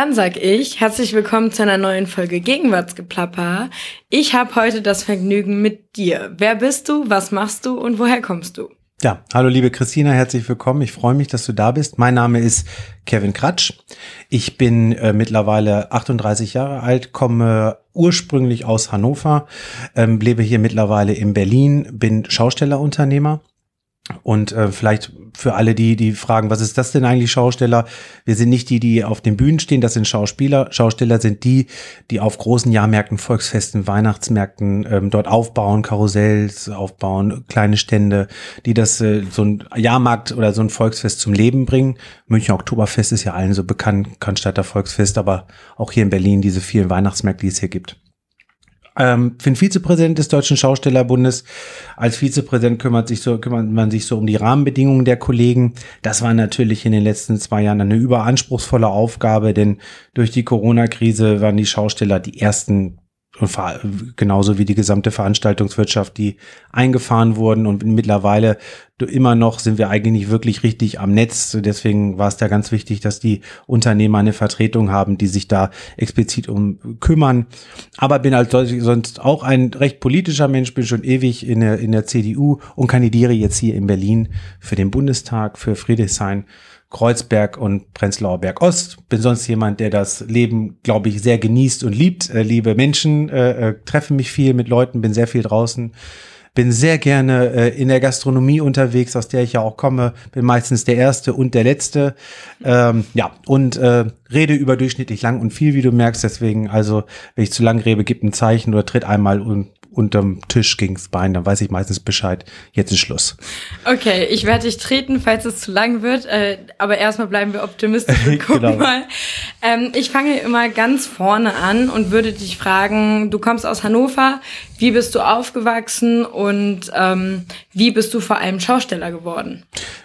Dann sag ich herzlich willkommen zu einer neuen Folge Gegenwartsgeplapper. Ich habe heute das Vergnügen mit dir. Wer bist du, was machst du und woher kommst du? Ja, hallo liebe Christina, herzlich willkommen. Ich freue mich, dass du da bist. Mein Name ist Kevin Kratsch. Ich bin äh, mittlerweile 38 Jahre alt, komme ursprünglich aus Hannover, ähm, lebe hier mittlerweile in Berlin, bin Schaustellerunternehmer und äh, vielleicht für alle die, die fragen, was ist das denn eigentlich Schausteller? Wir sind nicht die, die auf den Bühnen stehen, das sind Schauspieler. Schausteller sind die, die auf großen Jahrmärkten, Volksfesten, Weihnachtsmärkten ähm, dort aufbauen, Karussells aufbauen, kleine Stände, die das äh, so ein Jahrmarkt oder so ein Volksfest zum Leben bringen. München Oktoberfest ist ja allen so bekannt, Cannstatter Volksfest, aber auch hier in Berlin diese vielen Weihnachtsmärkte, die es hier gibt ähm, bin Vizepräsident des Deutschen Schaustellerbundes. Als Vizepräsident kümmert, sich so, kümmert man sich so um die Rahmenbedingungen der Kollegen. Das war natürlich in den letzten zwei Jahren eine überanspruchsvolle Aufgabe, denn durch die Corona-Krise waren die Schausteller die ersten genauso wie die gesamte Veranstaltungswirtschaft, die eingefahren wurden und mittlerweile immer noch sind wir eigentlich nicht wirklich richtig am Netz. Deswegen war es da ganz wichtig, dass die Unternehmer eine Vertretung haben, die sich da explizit um kümmern. Aber bin als sonst auch ein recht politischer Mensch, bin schon ewig in der, in der CDU und kandidiere jetzt hier in Berlin für den Bundestag, für Friedrichshain Kreuzberg und Prenzlauer Berg Ost. Bin sonst jemand, der das Leben, glaube ich, sehr genießt und liebt. Äh, liebe Menschen, äh, äh, treffe mich viel mit Leuten, bin sehr viel draußen. Bin sehr gerne äh, in der Gastronomie unterwegs, aus der ich ja auch komme. Bin meistens der Erste und der Letzte. Ähm, ja, und äh, rede überdurchschnittlich lang und viel, wie du merkst. Deswegen, also, wenn ich zu lang rede, gib ein Zeichen oder tritt einmal und unterm Tisch gegens Bein, dann weiß ich meistens Bescheid. Jetzt ist Schluss. Okay, ich werde dich treten, falls es zu lang wird. Äh, aber erstmal bleiben wir optimistisch und gucken genau. mal. Ähm, ich fange immer ganz vorne an und würde dich fragen, du kommst aus Hannover, wie bist du aufgewachsen und ähm, wie bist du vor allem Schausteller geworden?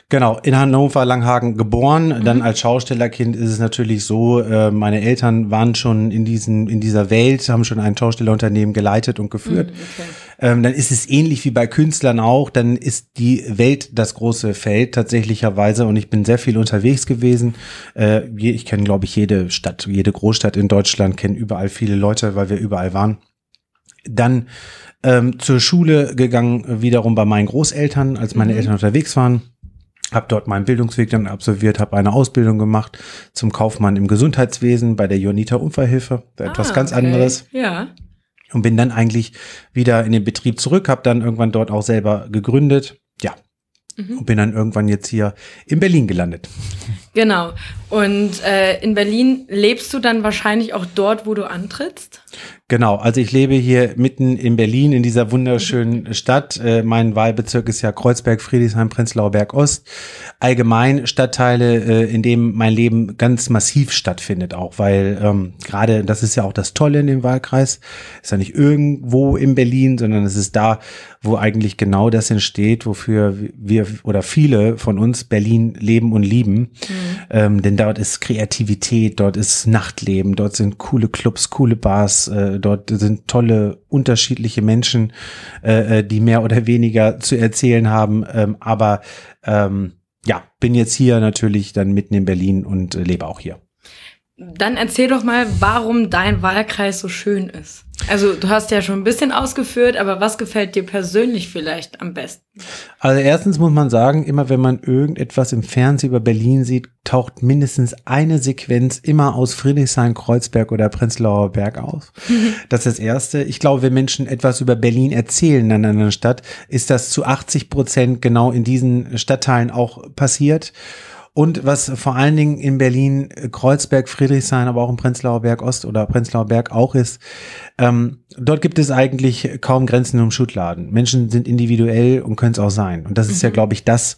Genau, in Hannover Langhagen geboren. Mhm. Dann als Schaustellerkind ist es natürlich so, äh, meine Eltern waren schon in diesen, in dieser Welt, haben schon ein Schaustellerunternehmen geleitet und geführt. Mhm, okay. ähm, dann ist es ähnlich wie bei Künstlern auch. Dann ist die Welt das große Feld tatsächlicherweise und ich bin sehr viel unterwegs gewesen. Äh, ich kenne, glaube ich, jede Stadt, jede Großstadt in Deutschland, kenne überall viele Leute, weil wir überall waren. Dann ähm, zur Schule gegangen, wiederum bei meinen Großeltern, als meine mhm. Eltern unterwegs waren habe dort meinen Bildungsweg dann absolviert, habe eine Ausbildung gemacht zum Kaufmann im Gesundheitswesen bei der Jonita Unfallhilfe, etwas ah, ganz okay. anderes. Ja. Und bin dann eigentlich wieder in den Betrieb zurück, habe dann irgendwann dort auch selber gegründet. Ja. Mhm. Und bin dann irgendwann jetzt hier in Berlin gelandet. Genau. Und äh, in Berlin lebst du dann wahrscheinlich auch dort, wo du antrittst? Genau, also ich lebe hier mitten in Berlin, in dieser wunderschönen Stadt. Äh, mein Wahlbezirk ist ja Kreuzberg, Friedrichshain, Prenzlauer Berg Ost. Allgemein Stadtteile, äh, in dem mein Leben ganz massiv stattfindet, auch weil ähm, gerade, das ist ja auch das Tolle in dem Wahlkreis, ist ja nicht irgendwo in Berlin, sondern es ist da, wo eigentlich genau das entsteht, wofür wir oder viele von uns Berlin leben und lieben. Mhm. Ähm, denn dort ist Kreativität, dort ist Nachtleben, dort sind coole Clubs, coole Bars, äh, dort sind tolle, unterschiedliche Menschen, äh, äh, die mehr oder weniger zu erzählen haben. Ähm, aber ähm, ja, bin jetzt hier natürlich dann mitten in Berlin und äh, lebe auch hier. Dann erzähl doch mal, warum dein Wahlkreis so schön ist. Also du hast ja schon ein bisschen ausgeführt, aber was gefällt dir persönlich vielleicht am besten? Also erstens muss man sagen, immer wenn man irgendetwas im Fernsehen über Berlin sieht, taucht mindestens eine Sequenz immer aus Friedrichshain, Kreuzberg oder Prenzlauer Berg auf. Das ist das Erste. Ich glaube, wenn Menschen etwas über Berlin erzählen in einer Stadt, ist das zu 80 Prozent genau in diesen Stadtteilen auch passiert. Und was vor allen Dingen in Berlin, äh, Kreuzberg, Friedrichshain, aber auch in Prenzlauer Berg Ost oder Prenzlauer Berg auch ist, ähm, dort gibt es eigentlich kaum Grenzen um Schutladen. Menschen sind individuell und können es auch sein. Und das ist mhm. ja, glaube ich, das,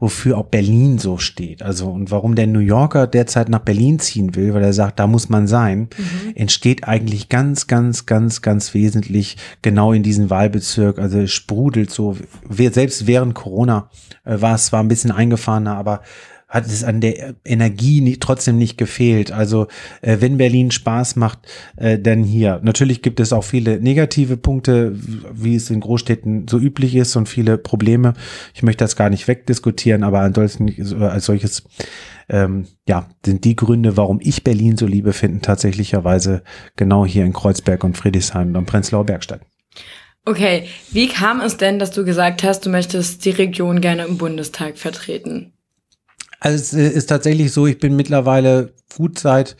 wofür auch Berlin so steht. Also und warum der New Yorker derzeit nach Berlin ziehen will, weil er sagt, da muss man sein, mhm. entsteht eigentlich ganz, ganz, ganz, ganz wesentlich genau in diesem Wahlbezirk. Also sprudelt so. Selbst während Corona äh, war es zwar ein bisschen eingefahrener, aber hat es an der Energie nie, trotzdem nicht gefehlt. Also äh, wenn Berlin Spaß macht, äh, dann hier. Natürlich gibt es auch viele negative Punkte, wie es in Großstädten so üblich ist und viele Probleme. Ich möchte das gar nicht wegdiskutieren, aber ansonsten als solches ähm, ja, sind die Gründe, warum ich Berlin so liebe, finden tatsächlicherweise genau hier in Kreuzberg und Friedrichshain und Prenzlauer Berg statt. Okay, wie kam es denn, dass du gesagt hast, du möchtest die Region gerne im Bundestag vertreten? Also es ist tatsächlich so, ich bin mittlerweile gut seit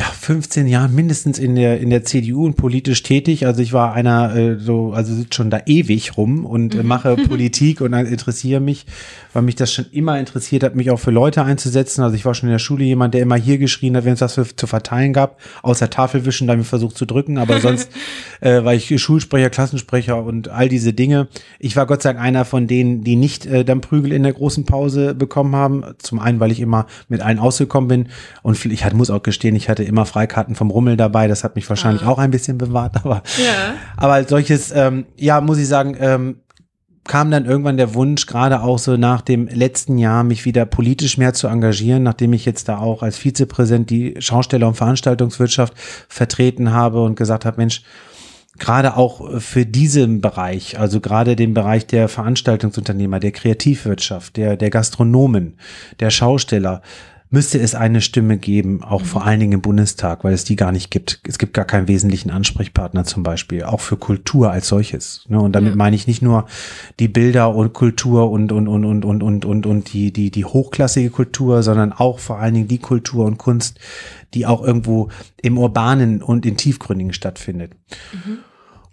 ja, 15 Jahren mindestens in der, in der CDU und politisch tätig. Also ich war einer, äh, so, also sitzt schon da ewig rum und äh, mache Politik und interessiere mich, weil mich das schon immer interessiert hat, mich auch für Leute einzusetzen. Also ich war schon in der Schule jemand, der immer hier geschrien hat, wenn es was für, zu verteilen gab, außer Tafelwischen, da habe ich versucht zu drücken, aber sonst äh, war ich Schulsprecher, Klassensprecher und all diese Dinge. Ich war Gott sei Dank einer von denen, die nicht äh, dann Prügel in der großen Pause bekommen haben. Zum einen, weil ich immer mit allen ausgekommen bin und ich hatte, muss auch gestehen, ich hatte immer Freikarten vom Rummel dabei. Das hat mich wahrscheinlich ah. auch ein bisschen bewahrt. Aber, ja. aber als solches, ähm, ja, muss ich sagen, ähm, kam dann irgendwann der Wunsch, gerade auch so nach dem letzten Jahr, mich wieder politisch mehr zu engagieren, nachdem ich jetzt da auch als Vizepräsident die Schausteller- und Veranstaltungswirtschaft vertreten habe und gesagt habe, Mensch, gerade auch für diesen Bereich, also gerade den Bereich der Veranstaltungsunternehmer, der Kreativwirtschaft, der, der Gastronomen, der Schausteller, müsste es eine Stimme geben, auch vor mhm. allen Dingen im Bundestag, weil es die gar nicht gibt. Es gibt gar keinen wesentlichen Ansprechpartner zum Beispiel, auch für Kultur als solches. Ne? Und damit meine ich nicht nur die Bilder und Kultur und, und, und, und, und, und, und, und die, die, die hochklassige Kultur, sondern auch vor allen Dingen die Kultur und Kunst, die auch irgendwo im Urbanen und in Tiefgründigen stattfindet. Mhm.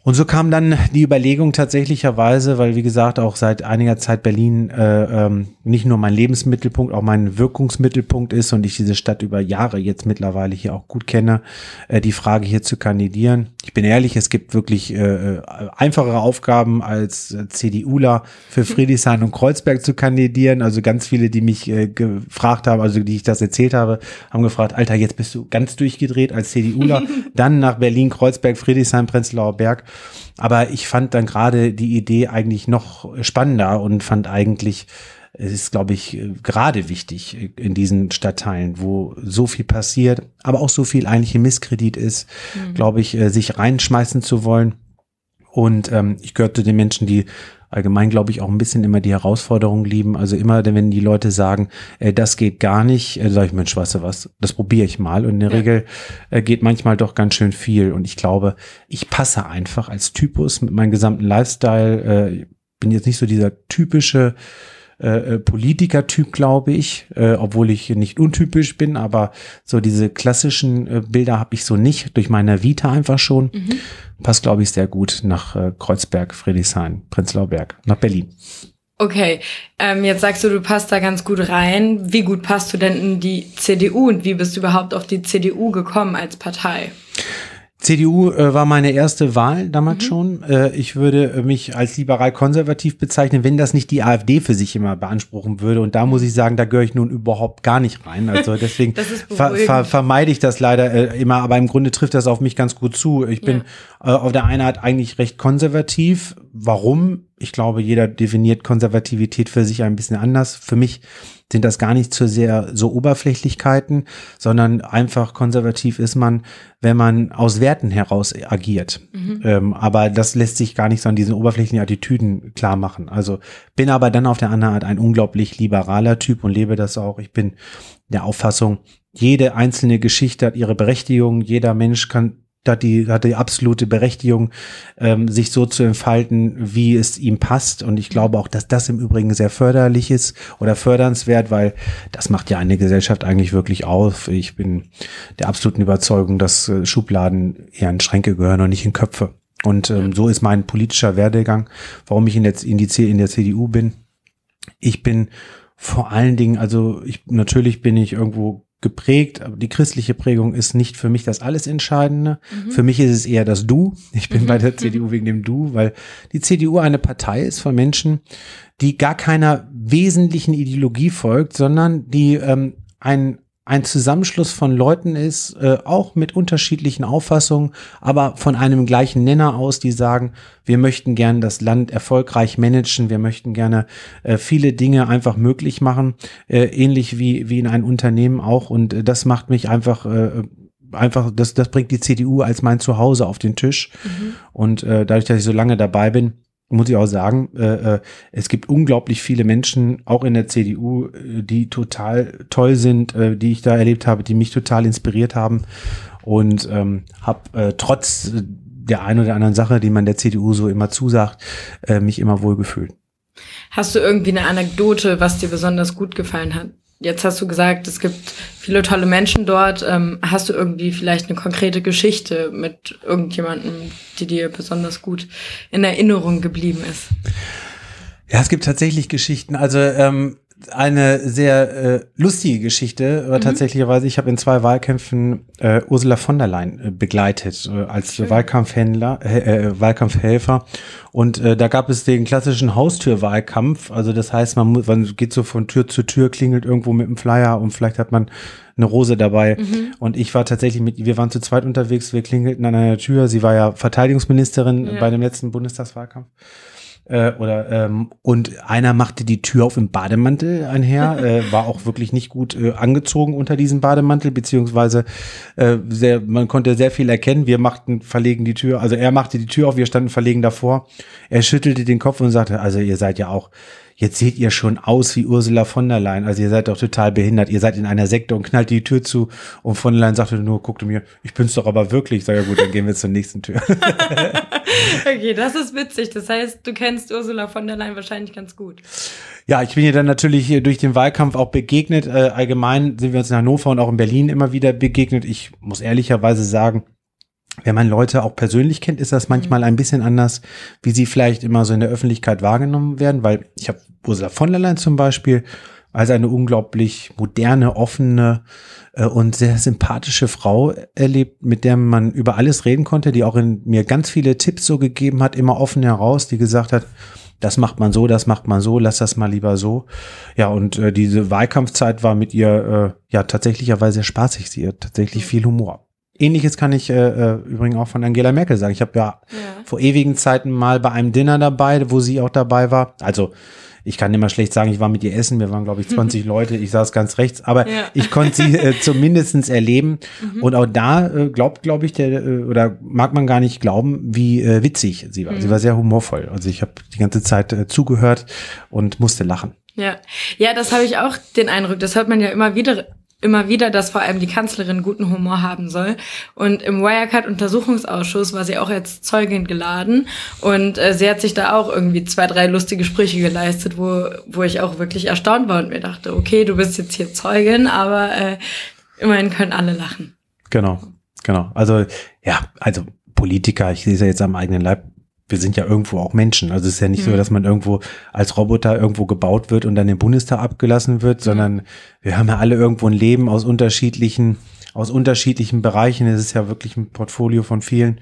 Und so kam dann die Überlegung tatsächlicherweise, weil wie gesagt auch seit einiger Zeit Berlin äh, ähm, nicht nur mein Lebensmittelpunkt, auch mein Wirkungsmittelpunkt ist und ich diese Stadt über Jahre jetzt mittlerweile hier auch gut kenne, äh, die Frage hier zu kandidieren. Ich bin ehrlich, es gibt wirklich äh, äh einfachere Aufgaben als äh, CDUler für Friedrichshain und Kreuzberg zu kandidieren. Also ganz viele, die mich äh, gefragt haben, also die ich das erzählt habe, haben gefragt, Alter, jetzt bist du ganz durchgedreht als CDUler, dann nach Berlin, Kreuzberg, Friedrichshain, Prenzlauer Berg. Aber ich fand dann gerade die Idee eigentlich noch spannender und fand eigentlich, es ist, glaube ich, gerade wichtig in diesen Stadtteilen, wo so viel passiert, aber auch so viel eigentlich im Misskredit ist, mhm. glaube ich, äh, sich reinschmeißen zu wollen. Und ähm, ich gehörte den Menschen, die allgemein, glaube ich, auch ein bisschen immer die Herausforderung lieben. Also immer, wenn die Leute sagen, äh, das geht gar nicht, äh, sage ich, Mensch, weißt du was, das probiere ich mal. Und in der ja. Regel äh, geht manchmal doch ganz schön viel. Und ich glaube, ich passe einfach als Typus mit meinem gesamten Lifestyle. Äh, bin jetzt nicht so dieser typische äh, äh, Politiker-Typ, glaube ich, äh, obwohl ich nicht untypisch bin, aber so diese klassischen äh, Bilder habe ich so nicht, durch meine Vita einfach schon. Mhm. Passt, glaube ich, sehr gut nach äh, Kreuzberg, Friedrichshain, Prenzlauer Berg, nach Berlin. Okay, ähm, jetzt sagst du, du passt da ganz gut rein. Wie gut passt du denn in die CDU und wie bist du überhaupt auf die CDU gekommen als Partei? CDU äh, war meine erste Wahl damals mhm. schon. Äh, ich würde mich als liberal-konservativ bezeichnen, wenn das nicht die AfD für sich immer beanspruchen würde. Und da muss ich sagen, da gehöre ich nun überhaupt gar nicht rein. Also deswegen ver ver vermeide ich das leider äh, immer. Aber im Grunde trifft das auf mich ganz gut zu. Ich bin ja. äh, auf der einen Art eigentlich recht konservativ. Warum? Ich glaube, jeder definiert Konservativität für sich ein bisschen anders. Für mich sind das gar nicht so sehr so Oberflächlichkeiten, sondern einfach konservativ ist man, wenn man aus Werten heraus agiert. Mhm. Ähm, aber das lässt sich gar nicht so an diesen oberflächlichen Attitüden klar machen. Also bin aber dann auf der anderen Art ein unglaublich liberaler Typ und lebe das auch. Ich bin der Auffassung, jede einzelne Geschichte hat ihre Berechtigung. Jeder Mensch kann hat die, hat die absolute Berechtigung, ähm, sich so zu entfalten, wie es ihm passt. Und ich glaube auch, dass das im Übrigen sehr förderlich ist oder fördernswert, weil das macht ja eine Gesellschaft eigentlich wirklich auf. Ich bin der absoluten Überzeugung, dass äh, Schubladen eher in Schränke gehören und nicht in Köpfe. Und ähm, so ist mein politischer Werdegang, warum ich in der, in, die, in der CDU bin. Ich bin vor allen Dingen, also ich natürlich bin ich irgendwo geprägt, aber die christliche Prägung ist nicht für mich das alles Entscheidende. Mhm. Für mich ist es eher das Du. Ich bin mhm. bei der CDU wegen dem Du, weil die CDU eine Partei ist von Menschen, die gar keiner wesentlichen Ideologie folgt, sondern die ähm, ein ein Zusammenschluss von Leuten ist, äh, auch mit unterschiedlichen Auffassungen, aber von einem gleichen Nenner aus, die sagen, wir möchten gerne das Land erfolgreich managen, wir möchten gerne äh, viele Dinge einfach möglich machen, äh, ähnlich wie, wie in einem Unternehmen auch. Und äh, das macht mich einfach äh, einfach, das, das bringt die CDU als mein Zuhause auf den Tisch. Mhm. Und äh, dadurch, dass ich so lange dabei bin, muss ich auch sagen, äh, äh, es gibt unglaublich viele Menschen, auch in der CDU, äh, die total toll sind, äh, die ich da erlebt habe, die mich total inspiriert haben und ähm, habe äh, trotz der einen oder anderen Sache, die man der CDU so immer zusagt, äh, mich immer wohl gefühlt. Hast du irgendwie eine Anekdote, was dir besonders gut gefallen hat? Jetzt hast du gesagt, es gibt viele tolle Menschen dort. Ähm, hast du irgendwie vielleicht eine konkrete Geschichte mit irgendjemandem, die dir besonders gut in Erinnerung geblieben ist? Ja, es gibt tatsächlich Geschichten. Also ähm, eine sehr äh, lustige Geschichte, aber mhm. tatsächlicherweise, ich habe in zwei Wahlkämpfen äh, Ursula von der Leyen äh, begleitet äh, als Schön. Wahlkampfhändler, äh, äh, Wahlkampfhelfer. Und äh, da gab es den klassischen Haustürwahlkampf. Also das heißt, man, muss, man geht so von Tür zu Tür, klingelt irgendwo mit einem Flyer und vielleicht hat man eine Rose dabei. Mhm. Und ich war tatsächlich mit, wir waren zu zweit unterwegs, wir klingelten an einer Tür. Sie war ja Verteidigungsministerin ja. bei dem letzten Bundestagswahlkampf äh, oder ähm, und einer machte die Tür auf im Bademantel einher, äh, war auch wirklich nicht gut äh, angezogen unter diesem Bademantel, beziehungsweise äh, sehr, man konnte sehr viel erkennen. Wir machten verlegen die Tür, also er machte die Tür auf, wir standen verlegen davor. Er schüttelte den Kopf und sagte, also ihr seid ja auch jetzt seht ihr schon aus wie Ursula von der Leyen. Also ihr seid doch total behindert. Ihr seid in einer Sekte und knallt die Tür zu. Und von der Leyen sagte nur, guckte mir, ich bin's doch aber wirklich. Ich sag ja gut, dann gehen wir zur nächsten Tür. okay, das ist witzig. Das heißt, du kennst Ursula von der Leyen wahrscheinlich ganz gut. Ja, ich bin ihr dann natürlich durch den Wahlkampf auch begegnet. Äh, allgemein sind wir uns in Hannover und auch in Berlin immer wieder begegnet. Ich muss ehrlicherweise sagen, wenn man Leute auch persönlich kennt, ist das manchmal ein bisschen anders, wie sie vielleicht immer so in der Öffentlichkeit wahrgenommen werden, weil ich habe Ursula von der Leyen zum Beispiel als eine unglaublich moderne, offene äh, und sehr sympathische Frau erlebt, mit der man über alles reden konnte, die auch in mir ganz viele Tipps so gegeben hat, immer offen heraus, die gesagt hat, das macht man so, das macht man so, lass das mal lieber so. Ja, und äh, diese Wahlkampfzeit war mit ihr äh, ja tatsächlicherweise sehr spaßig. Sie hat tatsächlich viel Humor. Ähnliches kann ich äh, äh, übrigens auch von Angela Merkel sagen. Ich habe ja, ja, vor ewigen Zeiten mal bei einem Dinner dabei, wo sie auch dabei war. Also ich kann immer schlecht sagen, ich war mit ihr essen. Wir waren, glaube ich, 20 Leute. Ich saß ganz rechts. Aber ja. ich konnte sie äh, zumindestens erleben. Mhm. Und auch da äh, glaubt, glaube ich, der äh, oder mag man gar nicht glauben, wie äh, witzig sie war. Mhm. Sie war sehr humorvoll. Also ich habe die ganze Zeit äh, zugehört und musste lachen. Ja, ja, das habe ich auch den Eindruck. Das hört man ja immer wieder immer wieder, dass vor allem die Kanzlerin guten Humor haben soll. Und im Wirecard-Untersuchungsausschuss war sie auch als Zeugin geladen. Und äh, sie hat sich da auch irgendwie zwei, drei lustige Sprüche geleistet, wo, wo ich auch wirklich erstaunt war und mir dachte, okay, du bist jetzt hier Zeugin, aber äh, immerhin können alle lachen. Genau, genau. Also ja, also Politiker, ich es ja jetzt am eigenen Leib, wir sind ja irgendwo auch Menschen. Also es ist ja nicht mhm. so, dass man irgendwo als Roboter irgendwo gebaut wird und dann im Bundestag abgelassen wird, mhm. sondern wir haben ja alle irgendwo ein Leben aus unterschiedlichen aus unterschiedlichen Bereichen. Es ist ja wirklich ein Portfolio von vielen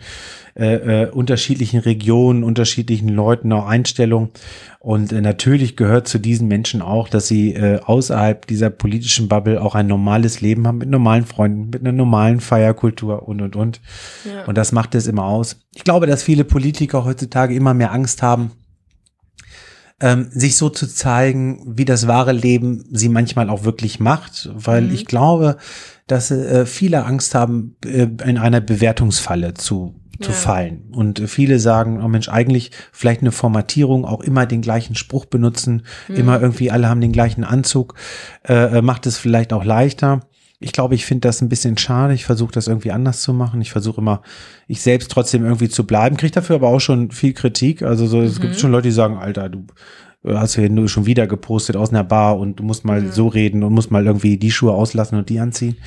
äh, äh, unterschiedlichen Regionen, unterschiedlichen Leuten, auch Einstellungen. Und äh, natürlich gehört zu diesen Menschen auch, dass sie äh, außerhalb dieser politischen Bubble auch ein normales Leben haben mit normalen Freunden, mit einer normalen Feierkultur und und und. Ja. Und das macht es immer aus. Ich glaube, dass viele Politiker heutzutage immer mehr Angst haben, ähm, sich so zu zeigen, wie das wahre Leben sie manchmal auch wirklich macht, weil mhm. ich glaube, dass äh, viele Angst haben, äh, in einer Bewertungsfalle zu zu ja. fallen. Und viele sagen, oh Mensch, eigentlich vielleicht eine Formatierung, auch immer den gleichen Spruch benutzen, mhm. immer irgendwie alle haben den gleichen Anzug, äh, äh macht es vielleicht auch leichter. Ich glaube, ich finde das ein bisschen schade. Ich versuche das irgendwie anders zu machen. Ich versuche immer, ich selbst trotzdem irgendwie zu bleiben. Kriege dafür aber auch schon viel Kritik. Also so, es mhm. gibt schon Leute, die sagen, Alter, du hast ja nur schon wieder gepostet aus einer Bar und du musst mal mhm. so reden und musst mal irgendwie die Schuhe auslassen und die anziehen.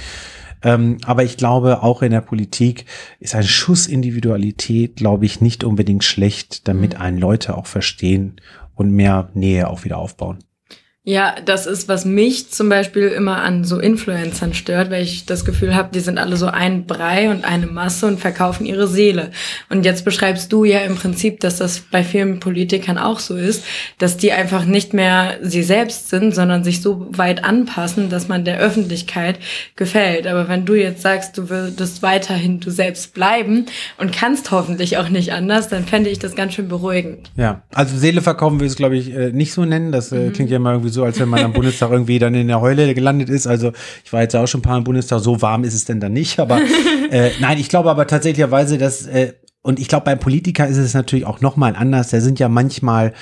Ähm, aber ich glaube, auch in der Politik ist ein Schuss Individualität, glaube ich, nicht unbedingt schlecht, damit mhm. einen Leute auch verstehen und mehr Nähe auch wieder aufbauen. Ja, das ist, was mich zum Beispiel immer an so Influencern stört, weil ich das Gefühl habe, die sind alle so ein Brei und eine Masse und verkaufen ihre Seele. Und jetzt beschreibst du ja im Prinzip, dass das bei vielen Politikern auch so ist, dass die einfach nicht mehr sie selbst sind, sondern sich so weit anpassen, dass man der Öffentlichkeit gefällt. Aber wenn du jetzt sagst, du würdest weiterhin du selbst bleiben und kannst hoffentlich auch nicht anders, dann fände ich das ganz schön beruhigend. Ja, also Seele verkaufen will ich es, glaube ich, äh, nicht so nennen. Das äh, mhm. klingt ja immer irgendwie so so, als wenn man am Bundestag irgendwie dann in der Heule gelandet ist. Also ich war jetzt auch schon ein paar im Bundestag, so warm ist es denn dann nicht. Aber äh, nein, ich glaube aber tatsächlicherweise, dass, äh, und ich glaube, beim Politiker ist es natürlich auch nochmal anders. Da sind ja manchmal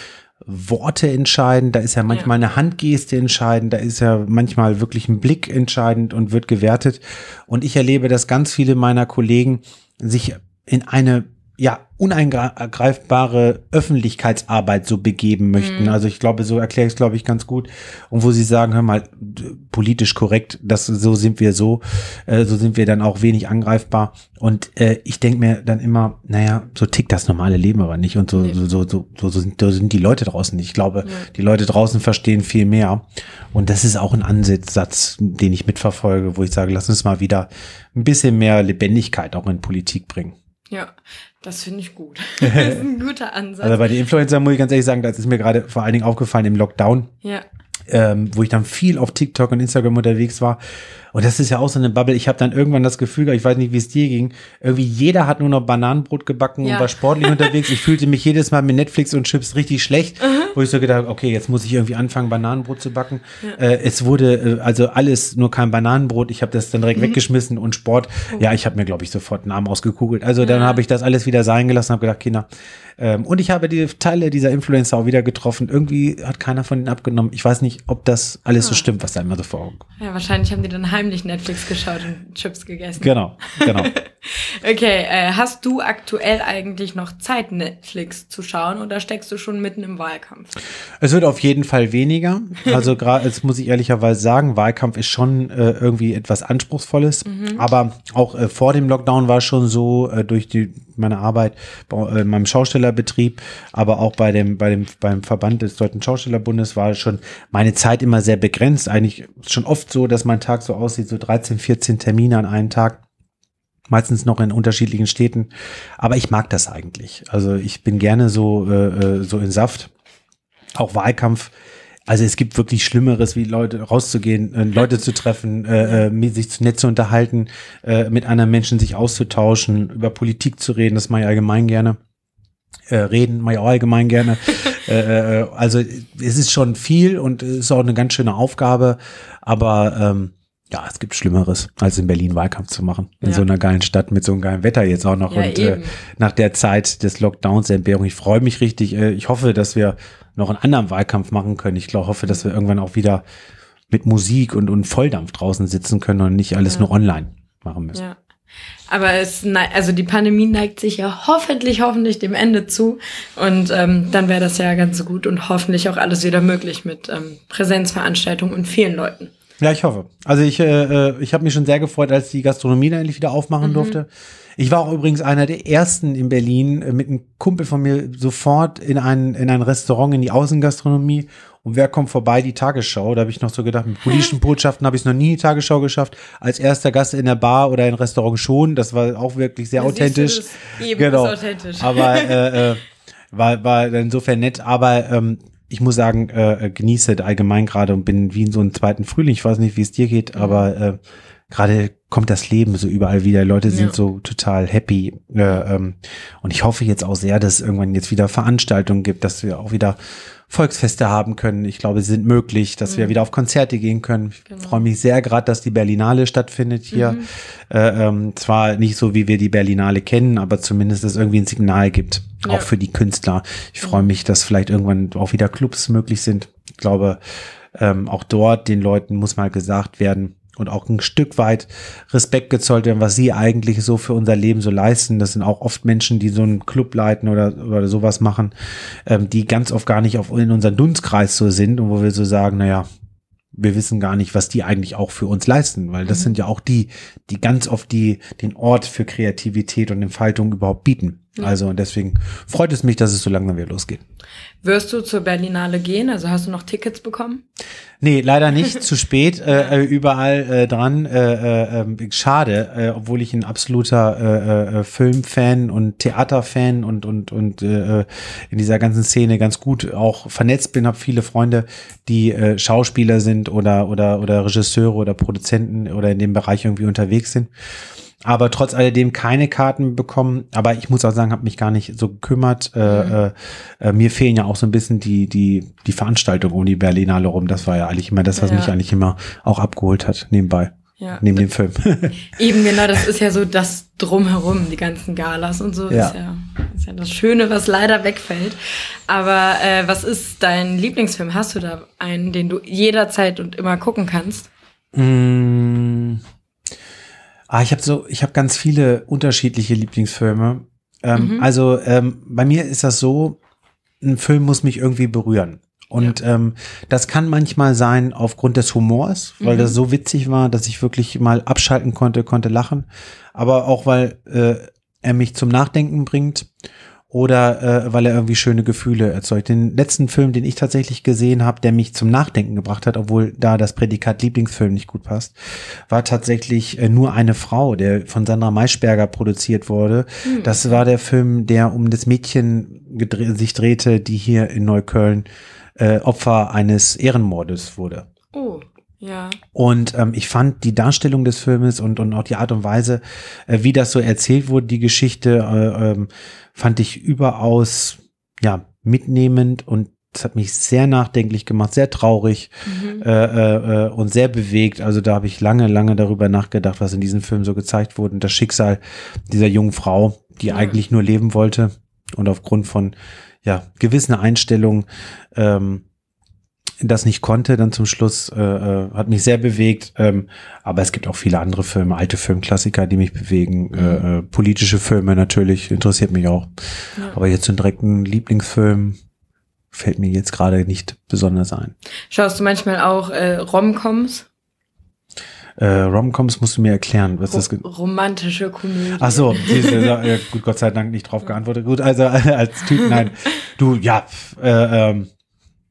Worte entscheidend, da ist ja manchmal ja. eine Handgeste entscheidend, da ist ja manchmal wirklich ein Blick entscheidend und wird gewertet. Und ich erlebe, dass ganz viele meiner Kollegen sich in eine ja, uneingreifbare Öffentlichkeitsarbeit so begeben möchten. Mhm. Also ich glaube, so erkläre ich es, glaube ich, ganz gut. Und wo sie sagen, hör mal, politisch korrekt, das so sind wir so, äh, so sind wir dann auch wenig angreifbar. Und äh, ich denke mir dann immer, naja, so tickt das normale Leben aber nicht. Und so, nee. so, so, so, so, sind, so sind die Leute draußen nicht. Ich glaube, ja. die Leute draußen verstehen viel mehr. Und das ist auch ein Ansatz, den ich mitverfolge, wo ich sage, lass uns mal wieder ein bisschen mehr Lebendigkeit auch in Politik bringen. Ja, das finde ich gut. das ist ein guter Ansatz. Also bei den Influencern muss ich ganz ehrlich sagen, das ist mir gerade vor allen Dingen aufgefallen im Lockdown. Ja. Ähm, wo ich dann viel auf TikTok und Instagram unterwegs war und das ist ja auch so eine Bubble. Ich habe dann irgendwann das Gefühl, ich weiß nicht, wie es dir ging, irgendwie jeder hat nur noch Bananenbrot gebacken ja. und war sportlich unterwegs. Ich fühlte mich jedes Mal mit Netflix und Chips richtig schlecht, mhm. wo ich so gedacht, okay, jetzt muss ich irgendwie anfangen, Bananenbrot zu backen. Ja. Äh, es wurde äh, also alles nur kein Bananenbrot. Ich habe das dann direkt mhm. weggeschmissen und Sport. Oh. Ja, ich habe mir, glaube ich, sofort einen Arm ausgekugelt. Also dann habe ich das alles wieder sein gelassen, habe gedacht, Kinder. Ähm, und ich habe die Teile dieser Influencer auch wieder getroffen. Irgendwie hat keiner von ihnen abgenommen. Ich weiß nicht, ob das alles ah. so stimmt, was da immer so vorkommt. Ja, wahrscheinlich haben die dann heim heimlich Netflix geschaut und Chips gegessen. Genau, genau. okay, äh, hast du aktuell eigentlich noch Zeit, Netflix zu schauen oder steckst du schon mitten im Wahlkampf? Es wird auf jeden Fall weniger. Also gerade, jetzt muss ich ehrlicherweise sagen, Wahlkampf ist schon äh, irgendwie etwas Anspruchsvolles. Mhm. Aber auch äh, vor dem Lockdown war es schon so, äh, durch die meine Arbeit bei äh, meinem Schaustellerbetrieb, aber auch bei dem, bei dem, beim Verband des Deutschen Schaustellerbundes war schon meine Zeit immer sehr begrenzt. Eigentlich schon oft so, dass mein Tag so aussieht, so 13, 14 Termine an einem Tag. Meistens noch in unterschiedlichen Städten. Aber ich mag das eigentlich. Also ich bin gerne so, äh, äh so in Saft. Auch Wahlkampf also es gibt wirklich Schlimmeres, wie Leute rauszugehen, äh, Leute zu treffen, äh, äh, sich zu nett zu unterhalten, äh, mit anderen Menschen sich auszutauschen, über Politik zu reden, das mache ich allgemein gerne. Äh, reden mache ich auch allgemein gerne. Äh, äh, also es ist schon viel und es ist auch eine ganz schöne Aufgabe, aber ähm, ja, es gibt Schlimmeres, als in Berlin Wahlkampf zu machen. In ja. so einer geilen Stadt mit so einem geilen Wetter jetzt auch noch. Ja, und äh, nach der Zeit des Lockdowns, der Entbehrung, ich freue mich richtig. Äh, ich hoffe, dass wir noch einen anderen Wahlkampf machen können. Ich glaube, hoffe, dass wir irgendwann auch wieder mit Musik und, und Volldampf draußen sitzen können und nicht alles ja. nur online machen müssen. Ja. Aber es, also die Pandemie neigt sich ja hoffentlich, hoffentlich dem Ende zu. Und ähm, dann wäre das ja ganz gut und hoffentlich auch alles wieder möglich mit ähm, Präsenzveranstaltungen und vielen Leuten. Ja, ich hoffe. Also ich, äh, äh ich habe mich schon sehr gefreut, als die Gastronomie da endlich wieder aufmachen mhm. durfte. Ich war auch übrigens einer der ersten in Berlin äh, mit einem Kumpel von mir sofort in ein, in ein Restaurant in die Außengastronomie. Und wer kommt vorbei? Die Tagesschau. Da habe ich noch so gedacht, mit politischen Botschaften habe ich es noch nie die Tagesschau geschafft. Als erster Gast in der Bar oder in Restaurant schon. Das war auch wirklich sehr da authentisch. Eben genau. authentisch. Aber äh, äh, war, war insofern nett. Aber ähm, ich muss sagen, äh, genieße allgemein gerade und bin wie in so einem zweiten Frühling. Ich weiß nicht, wie es dir geht, aber äh, gerade kommt das Leben so überall wieder. Leute sind ja. so total happy. Äh, ähm, und ich hoffe jetzt auch sehr, dass es irgendwann jetzt wieder Veranstaltungen gibt, dass wir auch wieder Volksfeste haben können. Ich glaube, sie sind möglich, dass mhm. wir wieder auf Konzerte gehen können. Ich genau. freue mich sehr gerade, dass die Berlinale stattfindet hier. Mhm. Äh, ähm, zwar nicht so, wie wir die Berlinale kennen, aber zumindest, dass es irgendwie ein Signal gibt, ja. auch für die Künstler. Ich freue mhm. mich, dass vielleicht irgendwann auch wieder Clubs möglich sind. Ich glaube, ähm, auch dort den Leuten muss mal gesagt werden, und auch ein Stück weit Respekt gezollt werden, was sie eigentlich so für unser Leben so leisten. Das sind auch oft Menschen, die so einen Club leiten oder, oder sowas machen, ähm, die ganz oft gar nicht auf, in unseren Dunstkreis so sind und wo wir so sagen, naja, wir wissen gar nicht, was die eigentlich auch für uns leisten, weil das mhm. sind ja auch die, die ganz oft die, den Ort für Kreativität und Entfaltung überhaupt bieten. Also und deswegen freut es mich, dass es so langsam wieder losgeht. Wirst du zur Berlinale gehen? Also hast du noch Tickets bekommen? Nee, leider nicht. zu spät. Äh, äh, überall äh, dran. Äh, äh, ähm, schade, äh, obwohl ich ein absoluter Filmfan und Theaterfan und und und in dieser ganzen Szene ganz gut auch vernetzt bin, habe viele Freunde, die Schauspieler sind oder oder oder Regisseure oder Produzenten oder in dem Bereich irgendwie unterwegs sind aber trotz alledem keine Karten bekommen. Aber ich muss auch sagen, habe mich gar nicht so gekümmert. Äh, mhm. Äh, äh, mir fehlen ja auch so ein bisschen die die die Veranstaltung um die Berlinale rum. Das war ja eigentlich immer das, was ja. mich eigentlich immer auch abgeholt hat nebenbei. Ja. Neben dem Film. Eben genau, das ist ja so das drumherum, die ganzen Galas und so ja. Ist, ja, ist ja das Schöne, was leider wegfällt. Aber äh, was ist dein Lieblingsfilm? Hast du da einen, den du jederzeit und immer gucken kannst? Mmh. Ah, ich habe so, ich habe ganz viele unterschiedliche Lieblingsfilme. Ähm, mhm. Also ähm, bei mir ist das so, ein Film muss mich irgendwie berühren. Und ja. ähm, das kann manchmal sein aufgrund des Humors, weil mhm. das so witzig war, dass ich wirklich mal abschalten konnte, konnte lachen. Aber auch weil äh, er mich zum Nachdenken bringt oder äh, weil er irgendwie schöne Gefühle erzeugt. Den letzten Film, den ich tatsächlich gesehen habe, der mich zum Nachdenken gebracht hat, obwohl da das Prädikat Lieblingsfilm nicht gut passt, war tatsächlich äh, nur eine Frau, der von Sandra Maischberger produziert wurde. Mhm. Das war der Film, der um das Mädchen sich drehte, die hier in Neukölln äh, Opfer eines Ehrenmordes wurde. Oh. Ja. Und ähm, ich fand die Darstellung des Filmes und, und auch die Art und Weise, äh, wie das so erzählt wurde, die Geschichte, äh, ähm, fand ich überaus ja mitnehmend und es hat mich sehr nachdenklich gemacht, sehr traurig mhm. äh, äh, äh und sehr bewegt. Also da habe ich lange, lange darüber nachgedacht, was in diesem Film so gezeigt wurde. Und das Schicksal dieser jungen Frau, die ja. eigentlich nur leben wollte und aufgrund von ja gewissen Einstellungen ähm, das nicht konnte, dann zum Schluss äh, äh, hat mich sehr bewegt. Ähm, aber es gibt auch viele andere Filme, alte Filmklassiker, die mich bewegen. Mhm. Äh, äh, politische Filme natürlich, interessiert mich auch. Ja. Aber jetzt einen direkten Lieblingsfilm fällt mir jetzt gerade nicht besonders ein. Schaust du manchmal auch äh, Romcoms? Äh, Romcoms musst du mir erklären, was Ro das romantische Komödie. Ach so, diese, ja, gut, Gott sei Dank nicht drauf geantwortet. Gut, also als Typ, nein, du, ja, äh, ähm,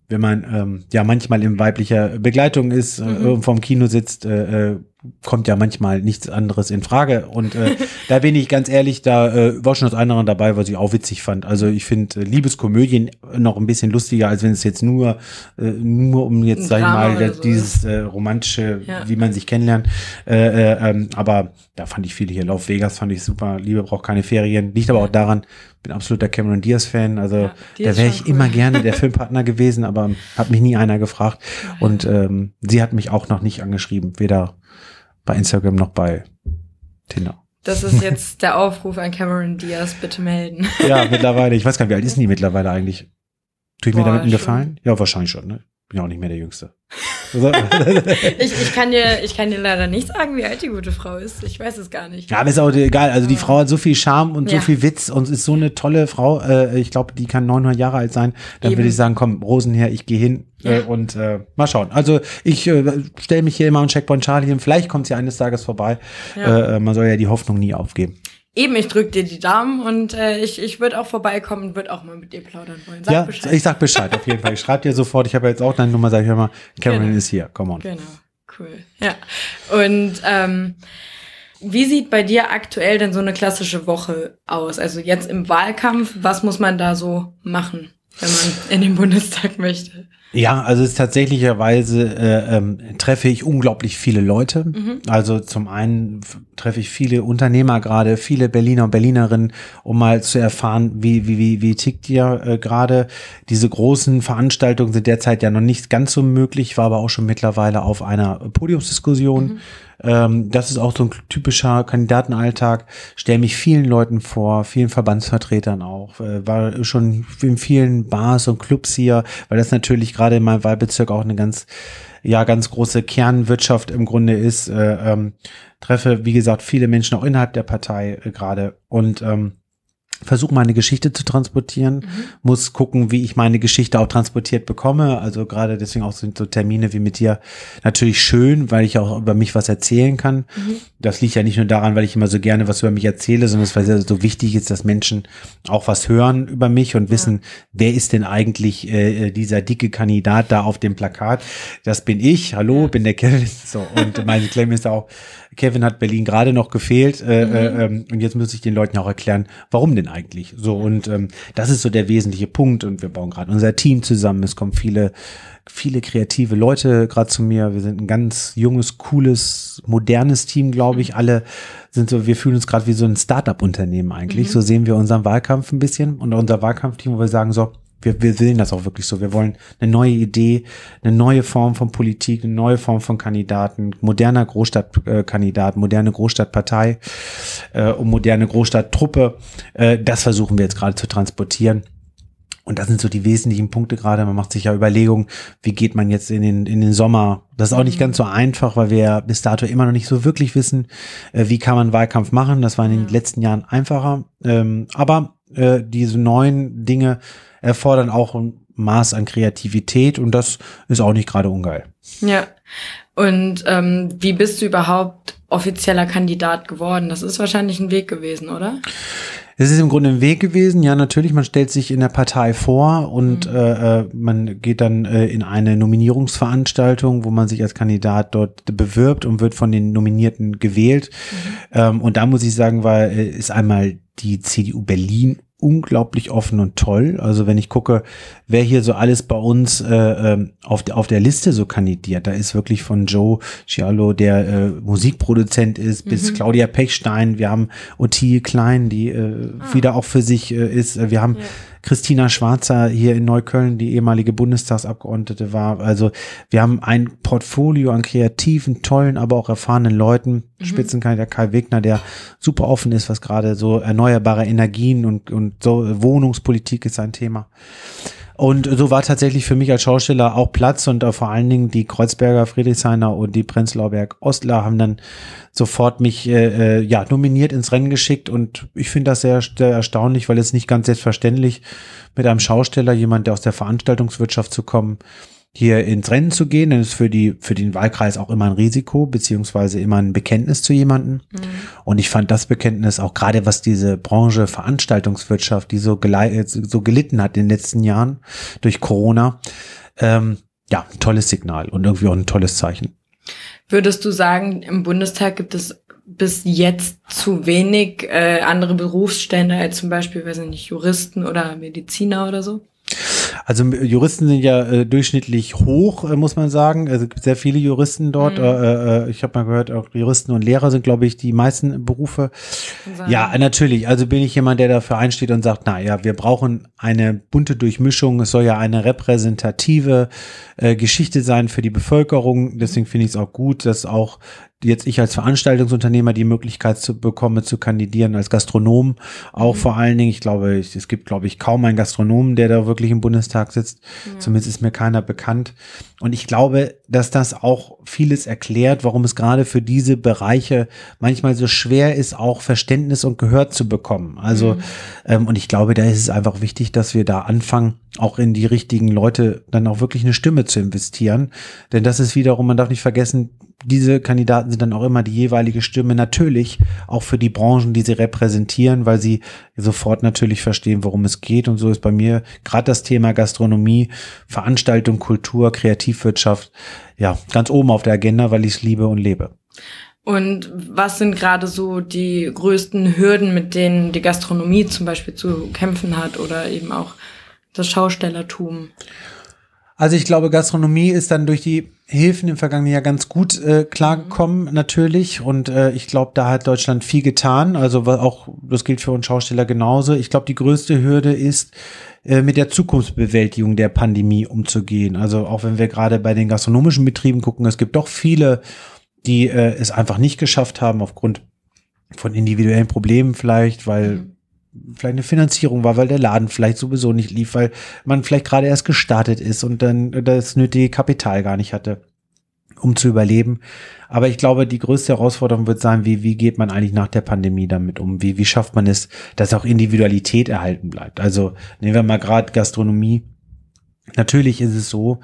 wenn man ähm, ja manchmal in weiblicher Begleitung ist, äh, mhm. äh, vorm Kino sitzt, äh, äh, kommt ja manchmal nichts anderes in Frage. Und äh, da bin ich ganz ehrlich, da äh, war schon das andere dabei, was ich auch witzig fand. Also ich finde äh, Liebeskomödien noch ein bisschen lustiger, als wenn es jetzt nur, äh, nur um jetzt, sag ich mal, so. dieses äh, romantische, ja. wie man sich kennenlernt. Äh, äh, ähm, aber da fand ich viele hier. Lauf Vegas fand ich super. Liebe braucht keine Ferien. Liegt aber auch daran, bin absoluter Cameron Diaz-Fan. Also ja, da wäre ich cool. immer gerne der Filmpartner gewesen, aber hat mich nie einer gefragt. Und ähm, sie hat mich auch noch nicht angeschrieben, weder bei Instagram noch bei Tinder. Das ist jetzt der Aufruf an Cameron Diaz, bitte melden. Ja, mittlerweile. Ich weiß gar nicht, wie alt ist denn die mittlerweile eigentlich? Tue ich Boah, mir damit einen Gefallen? Ja, wahrscheinlich schon, ne? Bin auch nicht mehr der Jüngste. ich, ich, kann dir, ich kann dir leider nicht sagen, wie alt die gute Frau ist. Ich weiß es gar nicht. Ja, aber ist auch egal. Also die Frau hat so viel Charme und ja. so viel Witz und ist so eine tolle Frau. Äh, ich glaube, die kann 900 Jahre alt sein. Dann würde ich sagen, komm, Rosen her, ich gehe hin äh, ja. und äh, mal schauen. Also ich äh, stelle mich hier immer an Checkpoint Charlie hin. Vielleicht kommt sie eines Tages vorbei. Ja. Äh, man soll ja die Hoffnung nie aufgeben. Eben, ich drück dir die Daumen und äh, ich, ich würde auch vorbeikommen und würde auch mal mit dir plaudern wollen. Sag ja, Bescheid. ich sag Bescheid auf jeden Fall. Ich schreibe dir sofort. Ich habe jetzt auch deine Nummer, sag ich immer, Cameron genau. ist hier, come on. Genau, cool. Ja, und ähm, wie sieht bei dir aktuell denn so eine klassische Woche aus? Also jetzt im Wahlkampf, was muss man da so machen, wenn man in den Bundestag möchte? Ja, also es ist tatsächlicherweise äh, ähm, treffe ich unglaublich viele Leute. Mhm. Also zum einen treffe ich viele Unternehmer gerade, viele Berliner und Berlinerinnen, um mal zu erfahren, wie wie wie wie tickt ihr äh, gerade. Diese großen Veranstaltungen sind derzeit ja noch nicht ganz so möglich, war aber auch schon mittlerweile auf einer Podiumsdiskussion. Mhm. Ähm, das ist auch so ein typischer Kandidatenalltag. Stelle mich vielen Leuten vor, vielen Verbandsvertretern auch. Äh, war schon in vielen Bars und Clubs hier, weil das natürlich gerade in meinem Wahlbezirk auch eine ganz ja ganz große Kernwirtschaft im Grunde ist. Äh, ähm, treffe wie gesagt viele Menschen auch innerhalb der Partei äh, gerade und ähm, versuche meine Geschichte zu transportieren, mhm. muss gucken, wie ich meine Geschichte auch transportiert bekomme. Also gerade deswegen auch sind so Termine wie mit dir natürlich schön, weil ich auch über mich was erzählen kann. Mhm. Das liegt ja nicht nur daran, weil ich immer so gerne was über mich erzähle, sondern es weil es so wichtig ist, dass Menschen auch was hören über mich und ja. wissen, wer ist denn eigentlich äh, dieser dicke Kandidat da auf dem Plakat? Das bin ich. Hallo, ja. bin der Kevin. So und mein Claim ist auch Kevin hat Berlin gerade noch gefehlt äh, mhm. äh, ähm, und jetzt muss ich den Leuten auch erklären, warum denn eigentlich so und ähm, das ist so der wesentliche Punkt und wir bauen gerade unser Team zusammen. Es kommen viele viele kreative Leute gerade zu mir. Wir sind ein ganz junges, cooles, modernes Team, glaube ich. Alle sind so, wir fühlen uns gerade wie so ein Startup-Unternehmen eigentlich. Mhm. So sehen wir unseren Wahlkampf ein bisschen und unser Wahlkampfteam, wo wir sagen so, wir, wir sehen das auch wirklich so. Wir wollen eine neue Idee, eine neue Form von Politik, eine neue Form von Kandidaten, moderner Großstadtkandidat, moderne Großstadtpartei äh, und moderne Großstadttruppe. Äh, das versuchen wir jetzt gerade zu transportieren. Und das sind so die wesentlichen Punkte gerade. Man macht sich ja Überlegungen, wie geht man jetzt in den, in den Sommer. Das ist auch nicht mhm. ganz so einfach, weil wir bis dato immer noch nicht so wirklich wissen, äh, wie kann man Wahlkampf machen. Das war in den letzten Jahren einfacher. Ähm, aber äh, diese neuen Dinge erfordern auch ein Maß an Kreativität und das ist auch nicht gerade ungeil. Ja. Und ähm, wie bist du überhaupt offizieller Kandidat geworden? Das ist wahrscheinlich ein Weg gewesen, oder? Es ist im Grunde ein Weg gewesen. Ja, natürlich, man stellt sich in der Partei vor und mhm. äh, äh man geht dann äh, in eine Nominierungsveranstaltung, wo man sich als Kandidat dort bewirbt und wird von den Nominierten gewählt. Mhm. Ähm, und da muss ich sagen, war, äh, ist einmal die CDU Berlin unglaublich offen und toll. Also wenn ich gucke, wer hier so alles bei uns äh, ähm, auf, der, auf der Liste so kandidiert, da ist wirklich von Joe Giallo, der äh, Musikproduzent ist, bis mhm. Claudia Pechstein, wir haben Ottilie Klein, die äh, ah. wieder auch für sich äh, ist. Wir haben ja. Christina Schwarzer hier in Neukölln, die ehemalige Bundestagsabgeordnete war. Also wir haben ein Portfolio an kreativen, tollen, aber auch erfahrenen Leuten. Mhm. Spitzenkandidat Kai Wegner, der super offen ist, was gerade so erneuerbare Energien und, und so Wohnungspolitik ist sein Thema. Und so war tatsächlich für mich als Schauspieler auch Platz und äh, vor allen Dingen die Kreuzberger Friedrichshainer und die Prenzlauer Berg Ostler haben dann sofort mich äh, äh, ja nominiert ins Rennen geschickt. Und ich finde das sehr, sehr erstaunlich, weil es nicht ganz selbstverständlich mit einem Schausteller, jemand, der aus der Veranstaltungswirtschaft zu kommen, hier ins Rennen zu gehen, denn es ist für die, für den Wahlkreis auch immer ein Risiko, beziehungsweise immer ein Bekenntnis zu jemanden. Mhm. Und ich fand das Bekenntnis auch gerade, was diese Branche Veranstaltungswirtschaft, die so, so gelitten hat in den letzten Jahren durch Corona, ähm, ja, ein tolles Signal und irgendwie auch ein tolles Zeichen. Würdest du sagen, im Bundestag gibt es bis jetzt zu wenig äh, andere Berufsstände als zum Beispiel, weiß ich nicht, Juristen oder Mediziner oder so? Also Juristen sind ja äh, durchschnittlich hoch, äh, muss man sagen. Also es gibt sehr viele Juristen dort. Mhm. Äh, äh, ich habe mal gehört, auch Juristen und Lehrer sind, glaube ich, die meisten Berufe. Ja, natürlich. Also bin ich jemand, der dafür einsteht und sagt, na ja, wir brauchen eine bunte Durchmischung. Es soll ja eine repräsentative äh, Geschichte sein für die Bevölkerung. Deswegen finde ich es auch gut, dass auch jetzt ich als Veranstaltungssunternehmer die Möglichkeit zu bekomme zu kandidieren als Gastronom auch mhm. vor allen Dingen ich glaube es gibt glaube ich kaum einen Gastronomen der da wirklich im Bundestag sitzt ja. zumindest ist mir keiner bekannt und ich glaube dass das auch vieles erklärt warum es gerade für diese Bereiche manchmal so schwer ist auch Verständnis und Gehör zu bekommen also mhm. ähm, und ich glaube da ist es einfach wichtig dass wir da anfangen auch in die richtigen Leute dann auch wirklich eine Stimme zu investieren denn das ist wiederum man darf nicht vergessen diese Kandidaten sind dann auch immer die jeweilige Stimme natürlich auch für die Branchen, die sie repräsentieren, weil sie sofort natürlich verstehen, worum es geht. Und so ist bei mir gerade das Thema Gastronomie, Veranstaltung, Kultur, Kreativwirtschaft ja ganz oben auf der Agenda, weil ich es liebe und lebe. Und was sind gerade so die größten Hürden, mit denen die Gastronomie zum Beispiel zu kämpfen hat oder eben auch das Schaustellertum? Also ich glaube, Gastronomie ist dann durch die Hilfen im vergangenen Jahr ganz gut äh, klargekommen, mhm. natürlich. Und äh, ich glaube, da hat Deutschland viel getan. Also auch, das gilt für uns Schausteller genauso. Ich glaube, die größte Hürde ist, äh, mit der Zukunftsbewältigung der Pandemie umzugehen. Also auch wenn wir gerade bei den gastronomischen Betrieben gucken, es gibt doch viele, die äh, es einfach nicht geschafft haben aufgrund von individuellen Problemen vielleicht, weil mhm vielleicht eine Finanzierung war, weil der Laden vielleicht sowieso nicht lief, weil man vielleicht gerade erst gestartet ist und dann das nötige Kapital gar nicht hatte. um zu überleben. Aber ich glaube, die größte Herausforderung wird sein, wie, wie geht man eigentlich nach der Pandemie damit um? Wie, wie schafft man es, dass auch Individualität erhalten bleibt? Also nehmen wir mal gerade Gastronomie. Natürlich ist es so,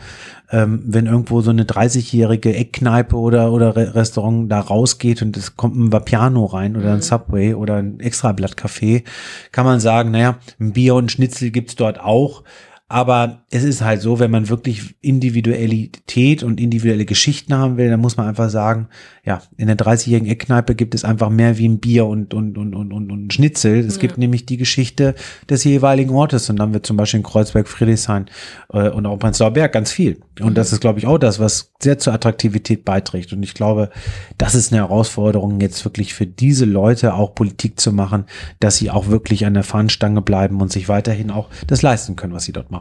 ähm, wenn irgendwo so eine 30-jährige Eckkneipe oder, oder Restaurant da rausgeht und es kommt ein Vapiano rein oder ein mhm. Subway oder ein Extrablatt-Café, kann man sagen, naja, ein Bier und Schnitzel gibt's dort auch, aber es ist halt so, wenn man wirklich Individualität und individuelle Geschichten haben will, dann muss man einfach sagen, ja, in der 30-jährigen Eckkneipe gibt es einfach mehr wie ein Bier und, und, und, und, und, und Schnitzel. Es ja. gibt nämlich die Geschichte des jeweiligen Ortes. Und dann haben wir zum Beispiel in Kreuzberg, Friedrichshain äh, und auch Prenzlauer Berg ganz viel. Und mhm. das ist, glaube ich, auch das, was sehr zur Attraktivität beiträgt. Und ich glaube, das ist eine Herausforderung, jetzt wirklich für diese Leute auch Politik zu machen, dass sie auch wirklich an der Fahnenstange bleiben und sich weiterhin auch das leisten können, was sie dort machen.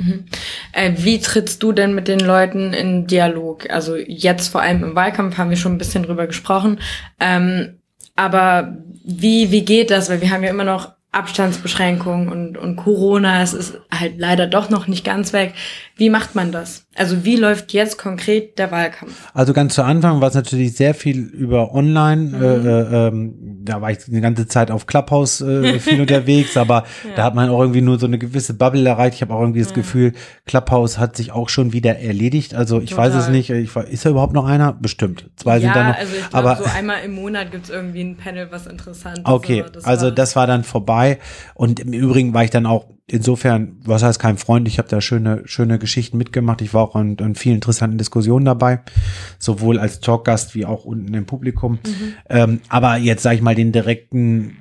Mhm. Äh, wie trittst du denn mit den Leuten in Dialog? Also jetzt vor allem im Wahlkampf haben wir schon ein bisschen drüber gesprochen. Ähm, aber wie, wie geht das? Weil wir haben ja immer noch Abstandsbeschränkungen und, und Corona, es ist halt leider doch noch nicht ganz weg. Wie macht man das? Also wie läuft jetzt konkret der Wahlkampf? Also ganz zu Anfang war es natürlich sehr viel über Online. Mhm. Äh, äh, ähm, da war ich die ganze Zeit auf Clubhouse äh, viel unterwegs, aber ja. da hat man auch irgendwie nur so eine gewisse Bubble erreicht. Ich habe auch irgendwie das ja. Gefühl, Clubhouse hat sich auch schon wieder erledigt. Also ich Total. weiß es nicht. Ich, ist da überhaupt noch einer? Bestimmt. Zwei ja, sind da noch. Also ich glaub, aber so einmal im Monat gibt's irgendwie ein Panel, was interessant ist. Okay, also das war dann vorbei. Und im Übrigen war ich dann auch insofern, was heißt kein Freund, ich habe da schöne, schöne Geschichten mitgemacht. Ich war auch an, an vielen interessanten Diskussionen dabei, sowohl als Talkgast wie auch unten im Publikum. Mhm. Ähm, aber jetzt sage ich mal, den direkten,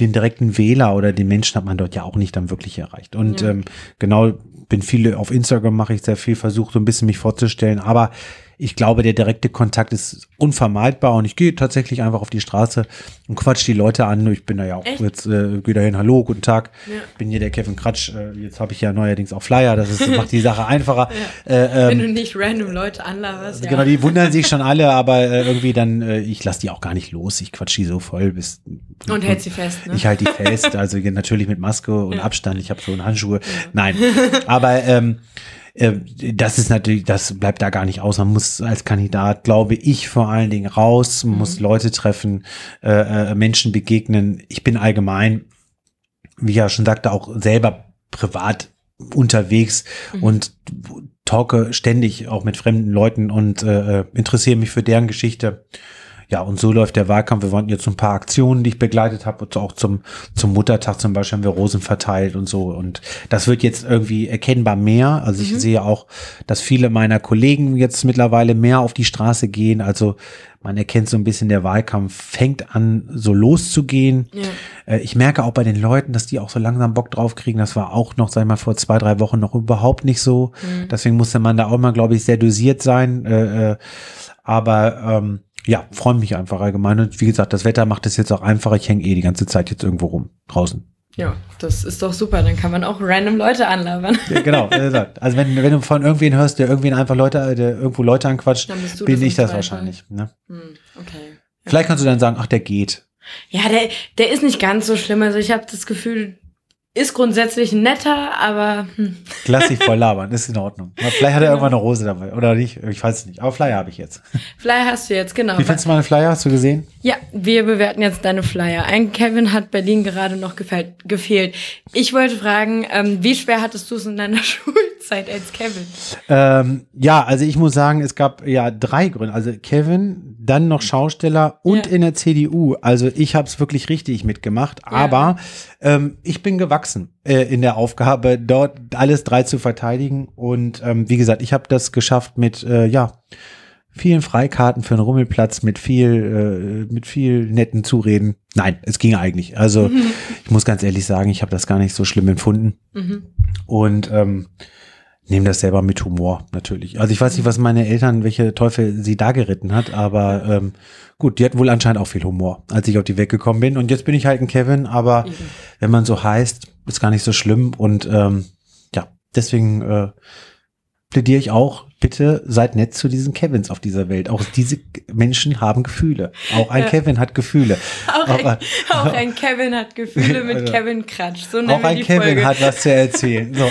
den direkten Wähler oder den Menschen hat man dort ja auch nicht dann wirklich erreicht. Und ja. ähm, genau, bin viele auf Instagram mache ich sehr viel, versuche so ein bisschen mich vorzustellen, aber ich glaube, der direkte Kontakt ist unvermeidbar und ich gehe tatsächlich einfach auf die Straße und quatsch die Leute an. Ich bin da ja auch Echt? jetzt äh, gehe dahin, hallo, guten Tag. Ja. Bin hier der Kevin Kratsch. Äh, jetzt habe ich ja neuerdings auch Flyer, das ist, macht die Sache einfacher. Ja. Äh, ähm, Wenn du nicht random Leute anlaberst. Genau, die wundern sich schon alle, aber äh, irgendwie dann, äh, ich lasse die auch gar nicht los. Ich quatsch die so voll bis. Und hält sie fest, ne? Ich halte die fest, also natürlich mit Maske und. Abstand. Ich habe so einen Handschuhe. Nein, aber ähm, äh, das ist natürlich, das bleibt da gar nicht aus. Man muss als Kandidat, glaube ich, vor allen Dingen raus, man mhm. muss Leute treffen, äh, äh, Menschen begegnen. Ich bin allgemein, wie ich ja schon sagte, auch selber privat unterwegs mhm. und talke ständig auch mit fremden Leuten und äh, äh interessiere mich für deren Geschichte. Ja, und so läuft der Wahlkampf. Wir waren jetzt ein paar Aktionen, die ich begleitet habe, und auch zum, zum Muttertag zum Beispiel haben wir Rosen verteilt und so. Und das wird jetzt irgendwie erkennbar mehr. Also ich mhm. sehe auch, dass viele meiner Kollegen jetzt mittlerweile mehr auf die Straße gehen. Also man erkennt so ein bisschen, der Wahlkampf fängt an, so loszugehen. Ja. Äh, ich merke auch bei den Leuten, dass die auch so langsam Bock drauf kriegen. Das war auch noch, sag ich mal, vor zwei, drei Wochen noch überhaupt nicht so. Mhm. Deswegen musste man da auch mal, glaube ich, sehr dosiert sein. Äh, äh, aber ähm, ja, freue mich einfach allgemein. Und wie gesagt, das Wetter macht es jetzt auch einfacher. Ich hänge eh die ganze Zeit jetzt irgendwo rum, draußen. Ja, das ist doch super. Dann kann man auch random Leute anlabern. Ja, genau. Also wenn, wenn du von irgendwen hörst, der irgendwen einfach Leute, der irgendwo Leute anquatscht, bin ich das wahrscheinlich. Ne? Hm, okay. Vielleicht kannst du dann sagen, ach, der geht. Ja, der, der ist nicht ganz so schlimm. Also ich habe das Gefühl, ist grundsätzlich netter, aber. Hm. Lass dich voll labern, ist in Ordnung. Vielleicht hat er irgendwann eine Rose dabei. Oder nicht, ich weiß es nicht. Aber Flyer habe ich jetzt. Flyer hast du jetzt, genau. Wie findest du meine Flyer? Hast du gesehen? Ja, wir bewerten jetzt deine Flyer. Ein Kevin hat Berlin gerade noch gefällt, gefehlt. Ich wollte fragen, ähm, wie schwer hattest du es in deiner Schulzeit als Kevin? Ähm, ja, also ich muss sagen, es gab ja drei Gründe. Also Kevin, dann noch Schausteller und ja. in der CDU. Also ich habe es wirklich richtig mitgemacht. Ja. Aber ähm, ich bin gewachsen äh, in der Aufgabe, dort alles drei zu verteidigen. Und ähm, wie gesagt, ich habe das geschafft mit, äh, ja, vielen Freikarten für einen Rummelplatz mit viel, äh, mit viel netten Zureden. Nein, es ging eigentlich. Also mhm. ich muss ganz ehrlich sagen, ich habe das gar nicht so schlimm empfunden. Mhm. Und ähm, nehme das selber mit Humor, natürlich. Also ich weiß nicht, was meine Eltern, welche Teufel sie da geritten hat, aber ähm, gut, die hatten wohl anscheinend auch viel Humor, als ich auf die Weg gekommen bin. Und jetzt bin ich halt ein Kevin, aber mhm. wenn man so heißt, ist gar nicht so schlimm. Und ähm, ja, deswegen äh, plädiere ich auch, bitte seid nett zu diesen Kevins auf dieser Welt. Auch diese Menschen haben Gefühle. Auch ein ja. Kevin hat Gefühle. Auch, auch, ein, auch ein, Kevin hat Gefühle mit also, Kevin Kratsch. So auch ein Kevin Folge. hat was zu erzählen. So,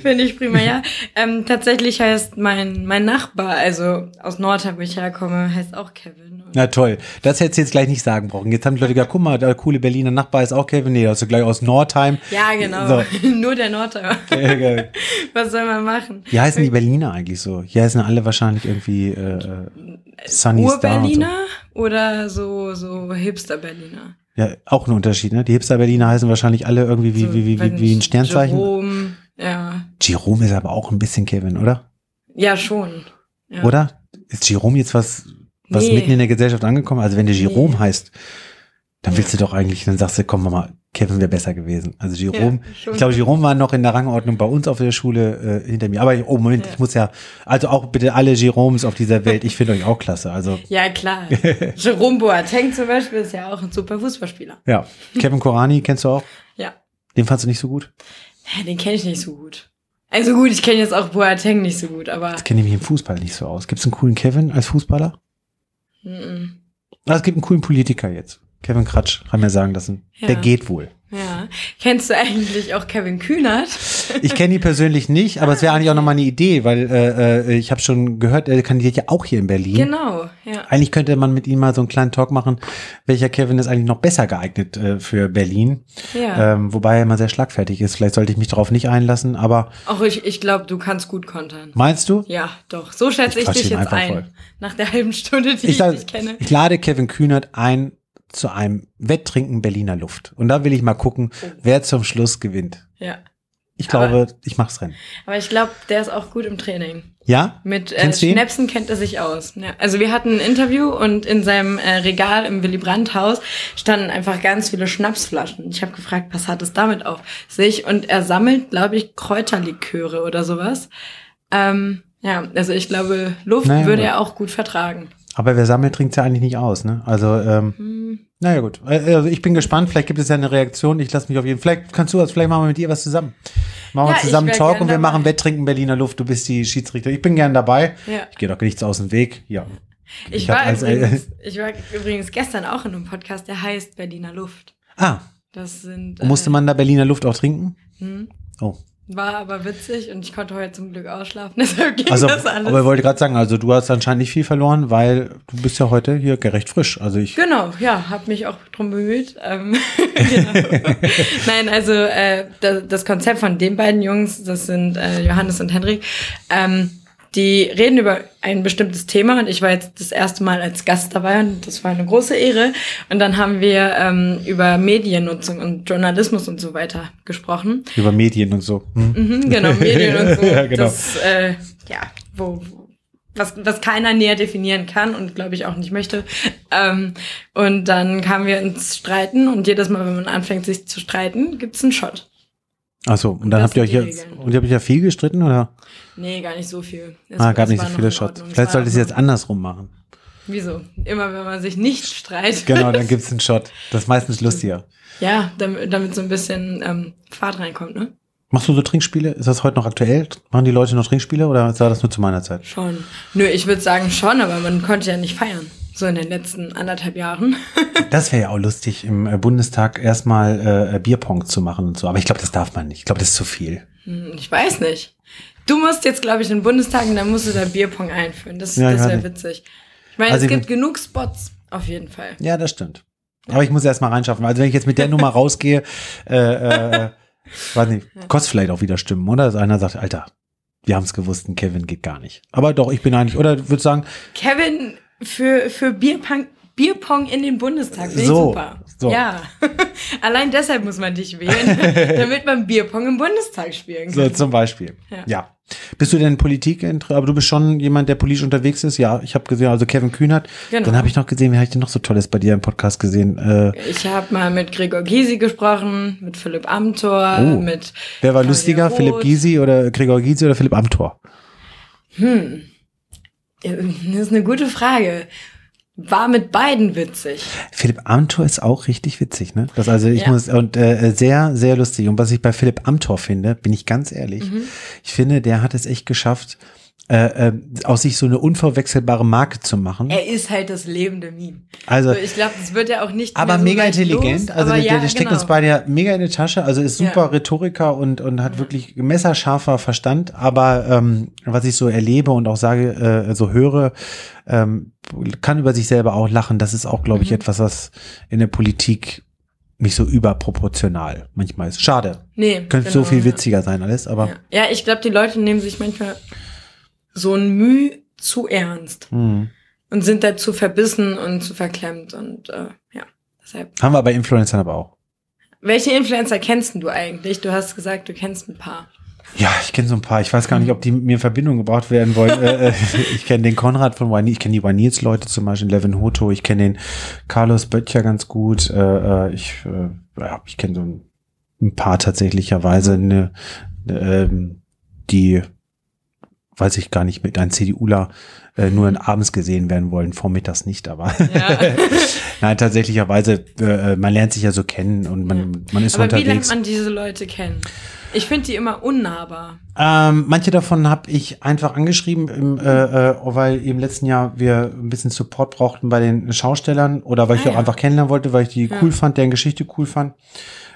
Finde ich prima, ja. Ähm, tatsächlich heißt mein, mein Nachbar, also aus Nordheim, wo ich herkomme, heißt auch Kevin. Na toll. Das hättest du jetzt gleich nicht sagen brauchen. Jetzt haben die Leute gesagt, guck mal, der coole Berliner Nachbar ist auch Kevin. Nee, also gleich aus Nordheim. Ja, genau. So. Nur der Nordheimer. Was soll man machen? Wie heißen die Berliner eigentlich so? Hier heißen alle wahrscheinlich irgendwie äh, äh Sunny Ur-Berliner so. oder so, so Hipster-Berliner? Ja, auch ein Unterschied, ne? Die Hipster-Berliner heißen wahrscheinlich alle irgendwie wie, so, wie, wie, wie, wie ein Sternzeichen. Jerome, ja. Jerome ist aber auch ein bisschen Kevin, oder? Ja, schon. Ja. Oder? Ist Jerome jetzt was, was nee. mitten in der Gesellschaft angekommen? Also wenn der Jerome nee. heißt, dann willst ja. du doch eigentlich, dann sagst du, komm mal, Kevin wäre besser gewesen. Also Jerome, ja, ich glaube, Jerome war noch in der Rangordnung bei uns auf der Schule äh, hinter mir. Aber oh Moment, ja. ich muss ja, also auch bitte alle Jeromes auf dieser Welt, ich finde euch auch klasse. Also ja klar, Jerome Boateng zum Beispiel ist ja auch ein super Fußballspieler. Ja, Kevin Korani kennst du auch? Ja. Den fandst du nicht so gut? Den kenne ich nicht so gut. Also gut, ich kenne jetzt auch Boateng nicht so gut, aber. Das kenne ich mich im Fußball nicht so aus. Gibt es einen coolen Kevin als Fußballer? Mm, -mm. Es gibt einen coolen Politiker jetzt. Kevin Kratsch, haben wir sagen lassen. Ja. Der geht wohl. Ja. Kennst du eigentlich auch Kevin Kühnert? Ich kenne ihn persönlich nicht, aber es wäre eigentlich auch nochmal eine Idee, weil äh, äh, ich habe schon gehört, er kandidiert ja auch hier in Berlin. Genau, ja. Eigentlich könnte man mit ihm mal so einen kleinen Talk machen, welcher Kevin ist eigentlich noch besser geeignet äh, für Berlin. Ja. Ähm, wobei er immer sehr schlagfertig ist. Vielleicht sollte ich mich darauf nicht einlassen, aber. Auch ich, ich glaube, du kannst gut kontern. Meinst du? Ja, doch. So schätze ich, ich dich jetzt ein. Voll. Nach der halben Stunde, die ich, ich dich kenne. Ich lade Kevin Kühnert ein zu einem Wetttrinken Berliner Luft. Und da will ich mal gucken, oh. wer zum Schluss gewinnt. Ja. Ich glaube, aber, ich mach's Rennen. Aber ich glaube, der ist auch gut im Training. Ja? Mit äh, Schnäpsen kennt er sich aus. Ja. Also wir hatten ein Interview und in seinem äh, Regal im Willy Brandt Haus standen einfach ganz viele Schnapsflaschen. Ich habe gefragt, was hat es damit auf sich? Und er sammelt, glaube ich, Kräuterliköre oder sowas. Ähm, ja, also ich glaube, Luft naja, würde er auch gut vertragen. Aber wer sammelt, trinkt ja eigentlich nicht aus, ne? Also, ähm, hm. naja gut. Äh, also ich bin gespannt, vielleicht gibt es ja eine Reaktion. Ich lasse mich auf jeden Fall. Vielleicht kannst du das, vielleicht machen wir mit dir was zusammen. Machen ja, wir zusammen Talk und wir dabei. machen Wetttrinken Berliner Luft. Du bist die Schiedsrichter. Ich bin gern dabei. Ja. Ich gehe doch nichts aus dem Weg. Ja. Ich, ich war, als, übrigens, ich war übrigens gestern auch in einem Podcast, der heißt Berliner Luft. Ah. Das sind. Äh, musste man da Berliner Luft auch trinken? Hm. Oh. War aber witzig und ich konnte heute zum Glück ausschlafen, deshalb ging also, das alles. Aber ich wollte gerade sagen, also du hast anscheinend nicht viel verloren, weil du bist ja heute hier gerecht frisch. Also ich genau, ja, habe mich auch drum bemüht. Ähm, genau. Nein, also äh, das, das Konzept von den beiden Jungs, das sind äh, Johannes und Henrik, ähm, die reden über ein bestimmtes Thema und ich war jetzt das erste Mal als Gast dabei und das war eine große Ehre. Und dann haben wir ähm, über Mediennutzung und Journalismus und so weiter gesprochen. Über Medien und so. Hm? Mhm, genau, Medien und so. ja, genau. Das, äh, ja, wo, was, was keiner näher definieren kann und glaube ich auch nicht möchte. Ähm, und dann kamen wir ins Streiten und jedes Mal, wenn man anfängt, sich zu streiten, gibt's einen Shot. Achso, und dann habt ihr euch jetzt, und ihr habt euch ja viel gestritten, oder? Nee, gar nicht so viel. Es, ah, gab nicht so viele Shots. Vielleicht sollte ich es jetzt andersrum machen. Wieso? Immer wenn man sich nicht streitet. Genau, dann gibt's einen Shot. Das ist meistens lustiger. Ja, damit, damit so ein bisschen ähm, Fahrt reinkommt, ne? Machst du so Trinkspiele? Ist das heute noch aktuell? Machen die Leute noch Trinkspiele oder war das nur zu meiner Zeit? Schon. Nö, ich würde sagen schon, aber man konnte ja nicht feiern. So in den letzten anderthalb Jahren. das wäre ja auch lustig, im äh, Bundestag erstmal äh, Bierpong zu machen und so. Aber ich glaube, das darf man nicht. Ich glaube, das ist zu viel. Hm, ich weiß nicht. Du musst jetzt, glaube ich, in den Bundestag und dann musst du da Bierpong einführen. Das, ja, das wäre witzig. Ich meine, also es gibt genug Spots, auf jeden Fall. Ja, das stimmt. Aber ich muss erst mal reinschaffen. Also wenn ich jetzt mit der Nummer rausgehe, äh, äh, weiß nicht, kostet vielleicht auch wieder Stimmen, oder? Dass einer sagt, Alter, wir haben es gewusst, ein Kevin geht gar nicht. Aber doch, ich bin eigentlich, oder würde sagen. Kevin für, für Bierpong, Bierpong in den Bundestag. Finde so, super. So. Ja. Allein deshalb muss man dich wählen, damit man Bierpong im Bundestag spielen kann. So, zum Beispiel. Ja. ja. Bist du denn Politik, aber du bist schon jemand, der politisch unterwegs ist? Ja, ich habe gesehen, also Kevin Kühnert. Genau. Dann habe ich noch gesehen, wie habe ich denn noch so Tolles bei dir im Podcast gesehen? Äh, ich habe mal mit Gregor Gysi gesprochen, mit Philipp Amthor, oh. mit. Wer war Claudia lustiger, Roth. Philipp Gysi oder Gregor Gysi oder Philipp Amthor? Hm. Das ist eine gute Frage. War mit beiden witzig. Philipp Amthor ist auch richtig witzig, ne? Das also ich ja. muss und äh, sehr sehr lustig und was ich bei Philipp Amthor finde, bin ich ganz ehrlich, mhm. ich finde, der hat es echt geschafft, äh, äh, aus sich so eine unverwechselbare Marke zu machen. Er ist halt das lebende Meme. Also, so, ich glaube, das wird ja auch nicht. Aber so mega intelligent. Los, also der, ja, der steckt genau. uns beide ja mega in die Tasche. Also ist super Ja. Rhetoriker und und hat wirklich messerscharfer Verstand. Aber ähm, was ich so erlebe und auch sage, äh, so höre, ähm, kann über sich selber auch lachen. Das ist auch, glaube ich, Mhm. etwas, was in der Politik nicht so überproportional manchmal ist. Schade. Nee, Könnte so genau, viel ja. witziger sein alles, aber Ja, ja ich glaube, die Leute nehmen sich manchmal so ein Mühe zu ernst hm. und sind dazu verbissen und zu verklemmt und äh, ja, deshalb. haben wir bei Influencern aber auch. Welche Influencer kennst du eigentlich? Du hast gesagt, du kennst ein paar. Ja, ich kenne so ein paar. Ich weiß gar nicht, ob die mit mir in Verbindung gebracht werden wollen. äh, äh, ich kenne den Konrad von Wine, ich kenne die Wine Leute zum Beispiel, Levin Hoto, ich kenne den Carlos Böttcher ganz gut. Äh, äh, ich äh, ja, ich kenne so ein, ein paar tatsächlicherweise, ne, ähm, die weiß ich gar nicht, mit einem CDUler äh, nur in abends gesehen werden wollen, vormittags nicht, aber Ja. nein, tatsächlicherweise, äh, man lernt sich ja so kennen und man, man ist Aber wie lernt unterwegs. man diese Leute kennen? Ich finde die immer unnahbar. Ähm, manche davon habe ich einfach angeschrieben, im, äh, äh, weil im letzten Jahr wir ein bisschen Support brauchten bei den Schaustellern oder weil ich Ah, die auch ja. einfach kennenlernen wollte, weil ich die Ja. cool fand, deren Geschichte cool fand.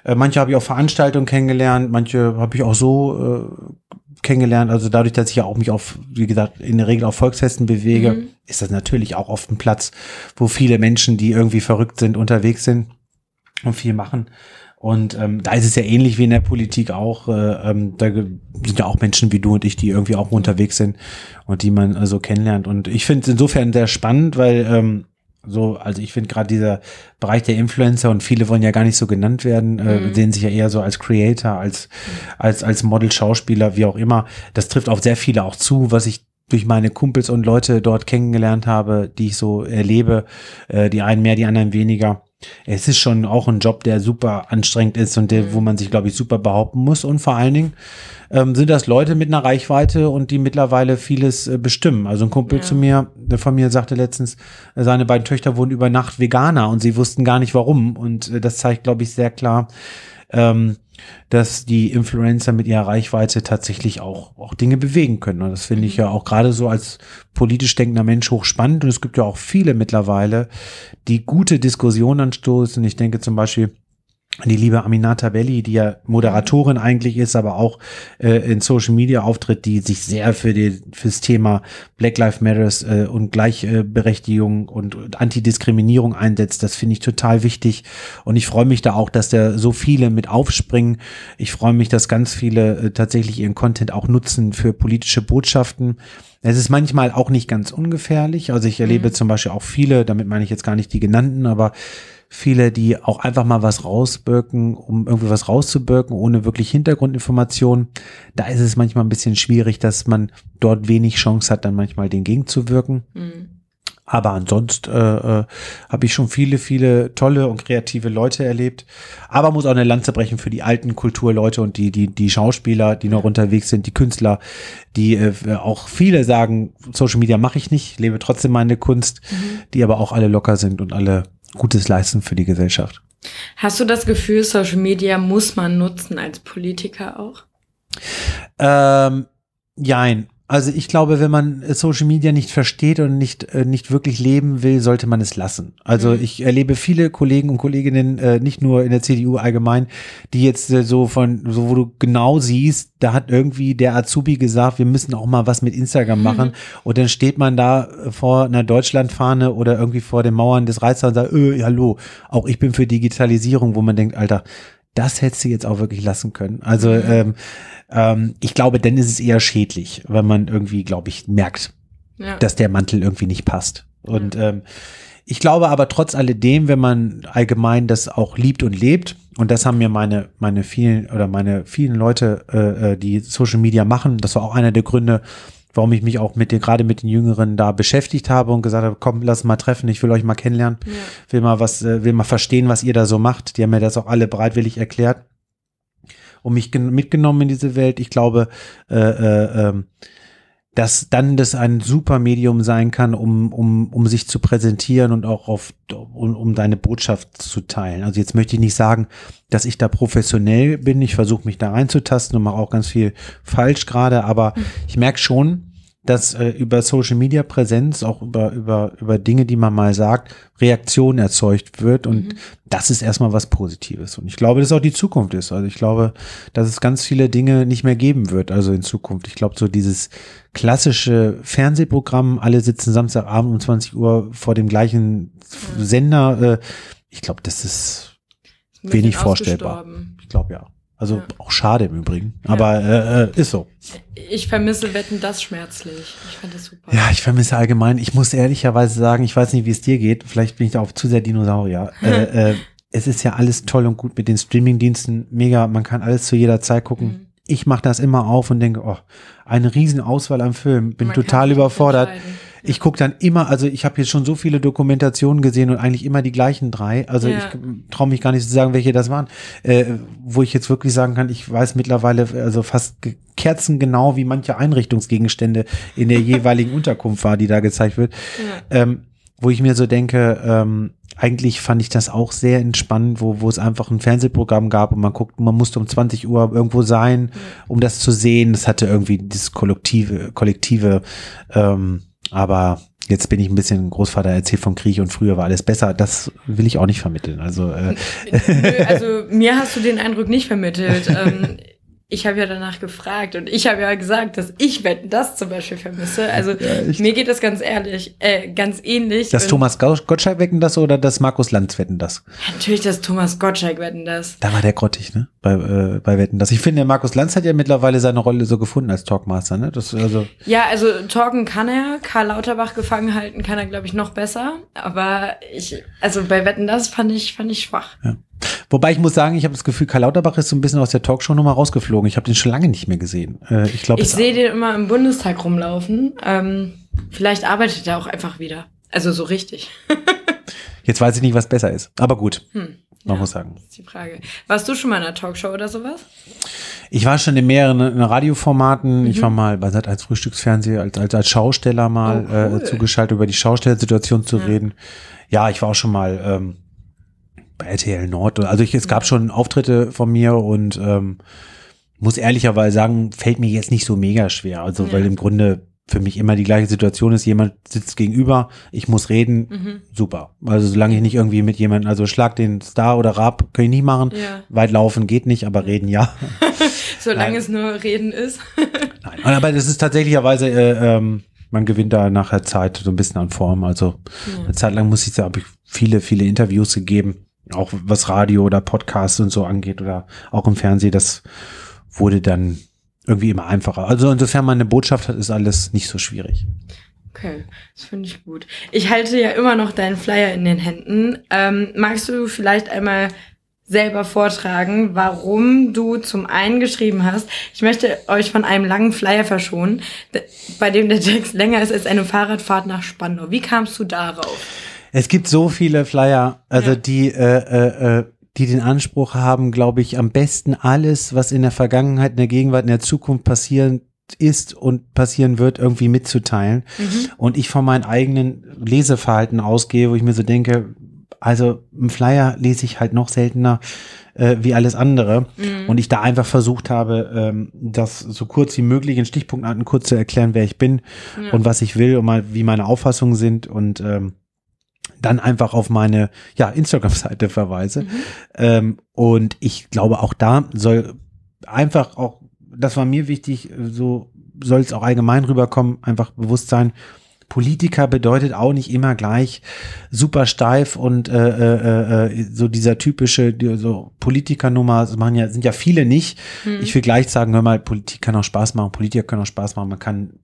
Äh, manche habe ich auf Veranstaltungen kennengelernt, manche habe ich auch so äh, kennengelernt. Also dadurch, dass ich ja auch mich auf, wie gesagt, in der Regel auf Volksfesten bewege, Mhm. ist das natürlich auch oft ein Platz, wo viele Menschen, die irgendwie verrückt sind, unterwegs sind und viel machen. Und ähm, da ist es ja ähnlich wie in der Politik auch. Äh, ähm, da sind ja auch Menschen wie du und ich, die irgendwie auch unterwegs sind und die man also kennenlernt. Und ich finde es insofern sehr spannend, weil ähm, so, also ich finde gerade dieser Bereich der Influencer und viele wollen ja gar nicht so genannt werden, äh, Mhm. sehen sich ja eher so als Creator, als, als, als Model, Schauspieler, wie auch immer. Das trifft auf sehr viele auch zu, was ich durch meine Kumpels und Leute dort kennengelernt habe, die ich so erlebe, äh, die einen mehr, die anderen weniger. Es ist schon auch ein Job, der super anstrengend ist und der, wo man sich, glaube ich, super behaupten muss. Und vor allen Dingen ähm, sind das Leute mit einer Reichweite und die mittlerweile vieles äh, bestimmen. Also ein Kumpel Ja. zu mir, der von mir sagte letztens, äh, seine beiden Töchter wurden über Nacht Veganer und sie wussten gar nicht warum. Und äh, das zeigt, glaube ich, sehr klar, ähm, dass die Influencer mit ihrer Reichweite tatsächlich auch, auch Dinge bewegen können. Und das finde ich ja auch gerade so als politisch denkender Mensch hochspannend. Und es gibt ja auch viele mittlerweile, die gute Diskussionen anstoßen. Ich denke zum Beispiel die liebe Aminata Belli, die ja Moderatorin eigentlich ist, aber auch äh, in Social Media auftritt, die sich sehr für die fürs Thema Black Lives Matters äh, und Gleichberechtigung und, und Antidiskriminierung einsetzt. Das finde ich total wichtig und ich freue mich da auch, dass da so viele mit aufspringen. Ich freue mich, dass ganz viele äh, tatsächlich ihren Content auch nutzen für politische Botschaften. Es ist manchmal auch nicht ganz ungefährlich. Also ich erlebe zum Beispiel auch viele, damit meine ich jetzt gar nicht die genannten, aber viele, die auch einfach mal was rausbirken, um irgendwie was rauszubirken, ohne wirklich Hintergrundinformationen. Da ist es manchmal ein bisschen schwierig, dass man dort wenig Chance hat, dann manchmal den gegenzuwirken. Mhm. Aber ansonsten äh, äh, habe ich schon viele, viele tolle und kreative Leute erlebt. Aber muss auch eine Lanze brechen für die alten Kulturleute und die, die, die Schauspieler, die noch unterwegs sind, die Künstler, die äh, auch viele sagen, Social Media mache ich nicht, lebe trotzdem meine Kunst, die aber auch alle locker sind und alle Gutes leisten für die Gesellschaft. Hast du das Gefühl, Social Media muss man nutzen als Politiker auch? Ähm, jein. Also ich glaube, wenn man Social Media nicht versteht und nicht, äh, nicht wirklich leben will, sollte man es lassen. Also Mhm. ich erlebe viele Kollegen und Kolleginnen, äh, nicht nur in der CDU allgemein, die jetzt äh, so von, so wo du genau siehst, da hat irgendwie der Azubi gesagt, wir müssen auch mal was mit Instagram machen. Und dann steht man da äh, vor einer Deutschlandfahne oder irgendwie vor den Mauern des Reichstags und sagt, äh, hallo, auch ich bin für Digitalisierung, wo man denkt, Alter, das hättest du jetzt auch wirklich lassen können. Also Mhm. ähm, ähm, ich glaube, dann ist es eher schädlich, wenn man irgendwie, glaube ich, merkt, Ja. dass der Mantel irgendwie nicht passt. Und ähm, ich glaube aber trotz alledem, wenn man allgemein das auch liebt und lebt, und das haben mir meine, meine vielen oder meine vielen Leute, äh, äh, die Social Media machen, das war auch einer der Gründe, warum ich mich auch mit den, gerade mit den Jüngeren da beschäftigt habe und gesagt habe, komm, lass mal treffen, ich will euch mal kennenlernen, Ja. will mal was, äh, will mal verstehen, was ihr da so macht. Die haben mir das auch alle bereitwillig erklärt und mich gen- mitgenommen in diese Welt. Ich glaube, äh, äh, ähm, dass dann das ein super Medium sein kann, um, um, um sich zu präsentieren und auch auf, um, um deine Botschaft zu teilen. Also jetzt möchte ich nicht sagen, dass ich da professionell bin. Ich versuche mich da reinzutasten und mache auch ganz viel falsch gerade, aber ich merke schon, dass äh, über Social Media Präsenz, auch über, über, über Dinge, die man mal sagt, Reaktion erzeugt wird. Und mhm. das ist erstmal was Positives. Und ich glaube, dass auch die Zukunft ist. Also ich glaube, dass es ganz viele Dinge nicht mehr geben wird, also in Zukunft. Ich glaube, so dieses klassische Fernsehprogramm, alle sitzen Samstagabend um 20 Uhr vor dem gleichen Sender, äh, ich glaube, das ist wenig vorstellbar. Ich glaube ja. Also ja. auch schade im Übrigen. Aber äh, äh, ist so. Ich vermisse Wetten das schmerzlich. Ich fand das super. Ja, ich vermisse allgemein. Ich muss ehrlicherweise sagen, ich weiß nicht, wie es dir geht. Vielleicht bin ich da auch zu sehr Dinosaurier. äh, äh, es ist ja alles toll und gut mit den Streamingdiensten. Mega, man kann alles zu jeder Zeit gucken. Mhm. Ich mache das immer auf und denke, oh, eine riesen Auswahl am Film. Bin man total überfordert. Entscheiden ich gucke dann immer, also ich habe jetzt schon so viele Dokumentationen gesehen und eigentlich immer die gleichen drei. Also ja. ich traue mich gar nicht zu sagen, welche das waren, äh, wo ich jetzt wirklich sagen kann, ich weiß mittlerweile also fast kerzengenau, wie manche Einrichtungsgegenstände in der jeweiligen Unterkunft war, die da gezeigt wird. Ja. Ähm, wo ich mir so denke, ähm, eigentlich fand ich das auch sehr entspannend, wo, wo es einfach ein Fernsehprogramm gab und man guckt, man musste um 20 Uhr irgendwo sein, um das zu sehen. Das hatte irgendwie dieses kollektive, kollektive ähm, aber jetzt bin ich ein bisschen Großvater erzählt vom Krieg und früher war alles besser. Das will ich auch nicht vermitteln. Also, äh Nö, also mir hast du den Eindruck nicht vermittelt. ähm, ich habe ja danach gefragt und ich habe ja gesagt, dass ich Wetten das zum Beispiel vermisse. Also ja, mir geht das ganz ehrlich, äh, ganz ähnlich. Das Thomas Gottschalk wetten das oder das Markus Lanz wetten das? Natürlich das Thomas Gottschalk wetten das. Da war der grottig, ne? Bei, äh, bei wetten das. Ich finde, der Markus Lanz hat ja mittlerweile seine Rolle so gefunden als Talkmaster, ne? Das, also ja, also talken kann er. Karl Lauterbach gefangen halten kann er, glaube ich, noch besser. Aber ich, also bei wetten das fand ich, fand ich schwach. Ja. Wobei ich muss sagen, ich habe das Gefühl, Karl Lauterbach ist so ein bisschen aus der Talkshow-Nummer rausgeflogen. Ich habe den schon lange nicht mehr gesehen. Äh, ich glaube, ich sehe den immer im Bundestag rumlaufen. Ähm, vielleicht arbeitet er auch einfach wieder. Also so richtig. Jetzt weiß ich nicht, was besser ist. Aber gut. Hm. Man ja, muss sagen. Das ist die Frage. Warst du schon mal in einer Talkshow oder sowas? Ich war schon in mehreren in Radioformaten. Mhm. Ich war mal bei Sat als Frühstücksfernsehen als, als, als Schausteller mal oh, cool. äh, zugeschaltet, über die Schaustellersituation zu ja. reden. Ja, ich war auch schon mal ähm, bei RTL Nord. Also ich, es gab schon Auftritte von mir und ähm, muss ehrlicherweise sagen, fällt mir jetzt nicht so mega schwer. Also ja. weil im Grunde für mich immer die gleiche Situation ist, jemand sitzt gegenüber, ich muss reden, mhm. super. Also solange ich nicht irgendwie mit jemandem, also Schlag den Star oder Rab, kann ich nicht machen. Ja. Weit laufen geht nicht, aber reden ja. solange Nein. es nur Reden ist. Nein, aber das ist tatsächlicherweise, äh, ähm, man gewinnt da nachher Zeit so ein bisschen an Form. Also ja. eine Zeit lang muss ich sagen, habe ich viele, viele Interviews gegeben auch was Radio oder Podcasts und so angeht oder auch im Fernsehen, das wurde dann irgendwie immer einfacher. Also insofern man eine Botschaft hat, ist alles nicht so schwierig. Okay, das finde ich gut. Ich halte ja immer noch deinen Flyer in den Händen. Ähm, magst du vielleicht einmal selber vortragen, warum du zum einen geschrieben hast, ich möchte euch von einem langen Flyer verschonen, bei dem der Text länger ist als eine Fahrradfahrt nach Spandau. Wie kamst du darauf? Es gibt so viele Flyer, also ja. die, äh, äh, äh, die den Anspruch haben, glaube ich, am besten alles, was in der Vergangenheit, in der Gegenwart, in der Zukunft passieren ist und passieren wird, irgendwie mitzuteilen. Mhm. Und ich von meinem eigenen Leseverhalten ausgehe, wo ich mir so denke, also im Flyer lese ich halt noch seltener äh, wie alles andere. Mhm. Und ich da einfach versucht habe, ähm, das so kurz wie möglich in Stichpunkten kurz zu erklären, wer ich bin ja. und was ich will und mal, wie meine Auffassungen sind. Und ähm, dann einfach auf meine ja, Instagram-Seite verweise. Mhm. Ähm, und ich glaube, auch da soll einfach auch, das war mir wichtig, so soll es auch allgemein rüberkommen, einfach Bewusstsein. Politiker bedeutet auch nicht immer gleich super steif und äh, äh, äh, so dieser typische so Politikernummer, das machen ja, sind ja viele nicht. Mhm. Ich will gleich sagen, hör mal, Politik kann auch Spaß machen, Politiker können auch Spaß machen, man kann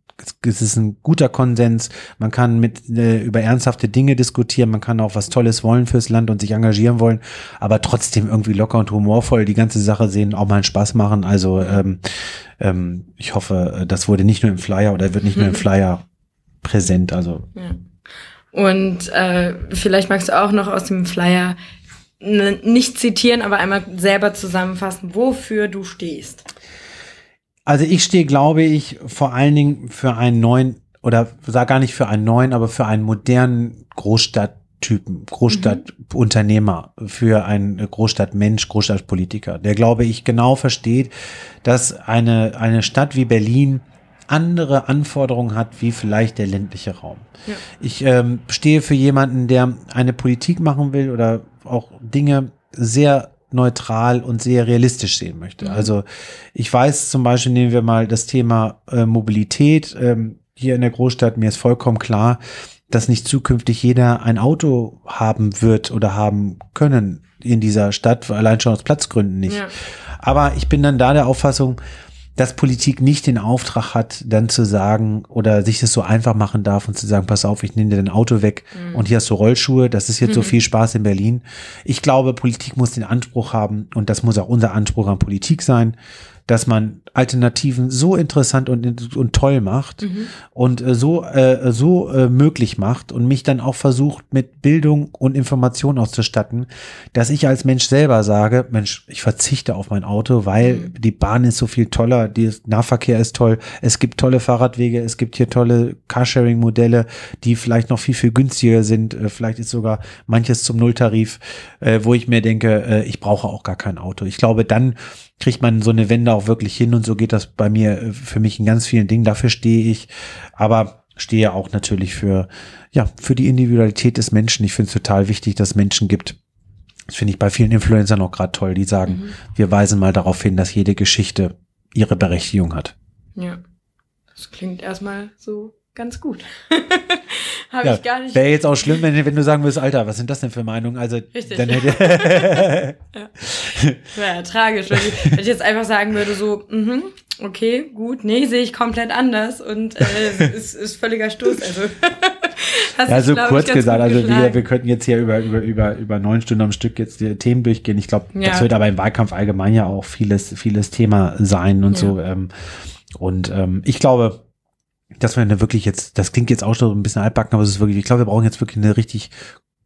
es ist ein guter Konsens, man kann mit äh, über ernsthafte Dinge diskutieren, man kann auch was Tolles wollen fürs Land und sich engagieren wollen, aber trotzdem irgendwie locker und humorvoll die ganze Sache sehen, auch mal einen Spaß machen. Also ähm, ähm, ich hoffe, das wurde nicht nur im Flyer oder wird nicht nur im Flyer präsent. Also ja. und äh, vielleicht magst du auch noch aus dem Flyer nicht zitieren, aber einmal selber zusammenfassen, wofür du stehst. Also ich stehe, glaube ich, vor allen Dingen für einen neuen, oder sag gar nicht für einen neuen, aber für einen modernen Großstadttypen, Großstadtunternehmer, für einen Großstadtmensch, Großstadtpolitiker, der, glaube ich, genau versteht, dass eine, eine Stadt wie Berlin andere Anforderungen hat wie vielleicht der ländliche Raum. Ja. Ich ähm, stehe für jemanden, der eine Politik machen will oder auch Dinge sehr neutral und sehr realistisch sehen möchte. Mhm. Also ich weiß zum Beispiel, nehmen wir mal das Thema äh, Mobilität. Ähm, hier in der Großstadt, mir ist vollkommen klar, dass nicht zukünftig jeder ein Auto haben wird oder haben können in dieser Stadt, allein schon aus Platzgründen nicht. Ja. Aber ich bin dann da der Auffassung, dass Politik nicht den Auftrag hat, dann zu sagen oder sich das so einfach machen darf und zu sagen, pass auf, ich nehme dir dein Auto weg mhm. und hier hast du Rollschuhe, das ist jetzt mhm. so viel Spaß in Berlin. Ich glaube, Politik muss den Anspruch haben und das muss auch unser Anspruch an Politik sein, dass man Alternativen so interessant und, und toll macht mhm. und äh, so, äh, so äh, möglich macht und mich dann auch versucht, mit Bildung und Information auszustatten, dass ich als Mensch selber sage, Mensch, ich verzichte auf mein Auto, weil mhm. die Bahn ist so viel toller, der Nahverkehr ist toll, es gibt tolle Fahrradwege, es gibt hier tolle Carsharing-Modelle, die vielleicht noch viel, viel günstiger sind, äh, vielleicht ist sogar manches zum Nulltarif, äh, wo ich mir denke, äh, ich brauche auch gar kein Auto. Ich glaube, dann kriegt man so eine Wende auch wirklich hin und so geht das bei mir äh, für mich in ganz vielen Dingen. Dafür stehe ich, aber stehe auch natürlich für, ja, für die Individualität des Menschen. Ich finde es total wichtig, dass es Menschen gibt. Das finde ich bei vielen Influencern auch gerade toll, die sagen, mhm. wir weisen mal darauf hin, dass jede Geschichte ihre Berechtigung hat. Ja. Das klingt erstmal so ganz gut. Habe ja, ich gar nicht. Wäre jetzt auch schlimm, wenn, wenn du sagen würdest, Alter, was sind das denn für Meinungen? Also, Richtig. Dann hätte ja. Wäre ja tragisch, wenn ich, wenn ich, jetzt einfach sagen würde, so, mhm, okay, gut, nee, sehe ich komplett anders und äh, ist, ist völliger Stoß. Also, Hast ja, so kurz gesagt, also wir, wir könnten jetzt hier über, über, über, über neun Stunden am Stück jetzt die Themen durchgehen. Ich glaube, ja. das wird aber im Wahlkampf allgemein ja auch vieles, vieles Thema sein und ja. so. Ähm, und ähm, ich glaube, dass wir eine wirklich jetzt, das klingt jetzt auch schon ein bisschen altbacken, aber es ist wirklich, ich glaube, wir brauchen jetzt wirklich eine richtig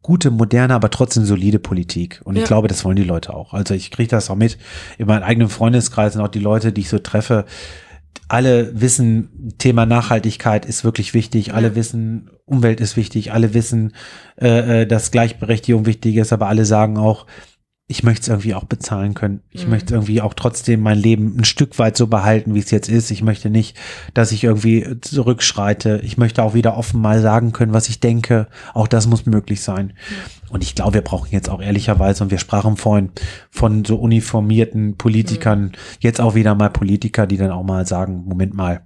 gute, moderne, aber trotzdem solide Politik. Und ja. ich glaube, das wollen die Leute auch. Also ich kriege das auch mit in meinem eigenen Freundeskreis und auch die Leute, die ich so treffe. Alle wissen, Thema Nachhaltigkeit ist wirklich wichtig. Alle wissen, Umwelt ist wichtig. Alle wissen, äh, äh, dass Gleichberechtigung wichtig ist. Aber alle sagen auch, ich möchte es irgendwie auch bezahlen können. Ich mhm. möchte irgendwie auch trotzdem mein Leben ein Stück weit so behalten, wie es jetzt ist. Ich möchte nicht, dass ich irgendwie zurückschreite. Ich möchte auch wieder offen mal sagen können, was ich denke. Auch das muss möglich sein. Mhm. Und ich glaube, wir brauchen jetzt auch ehrlicherweise, und wir sprachen vorhin von so uniformierten Politikern, mhm. jetzt auch wieder mal Politiker, die dann auch mal sagen, Moment mal,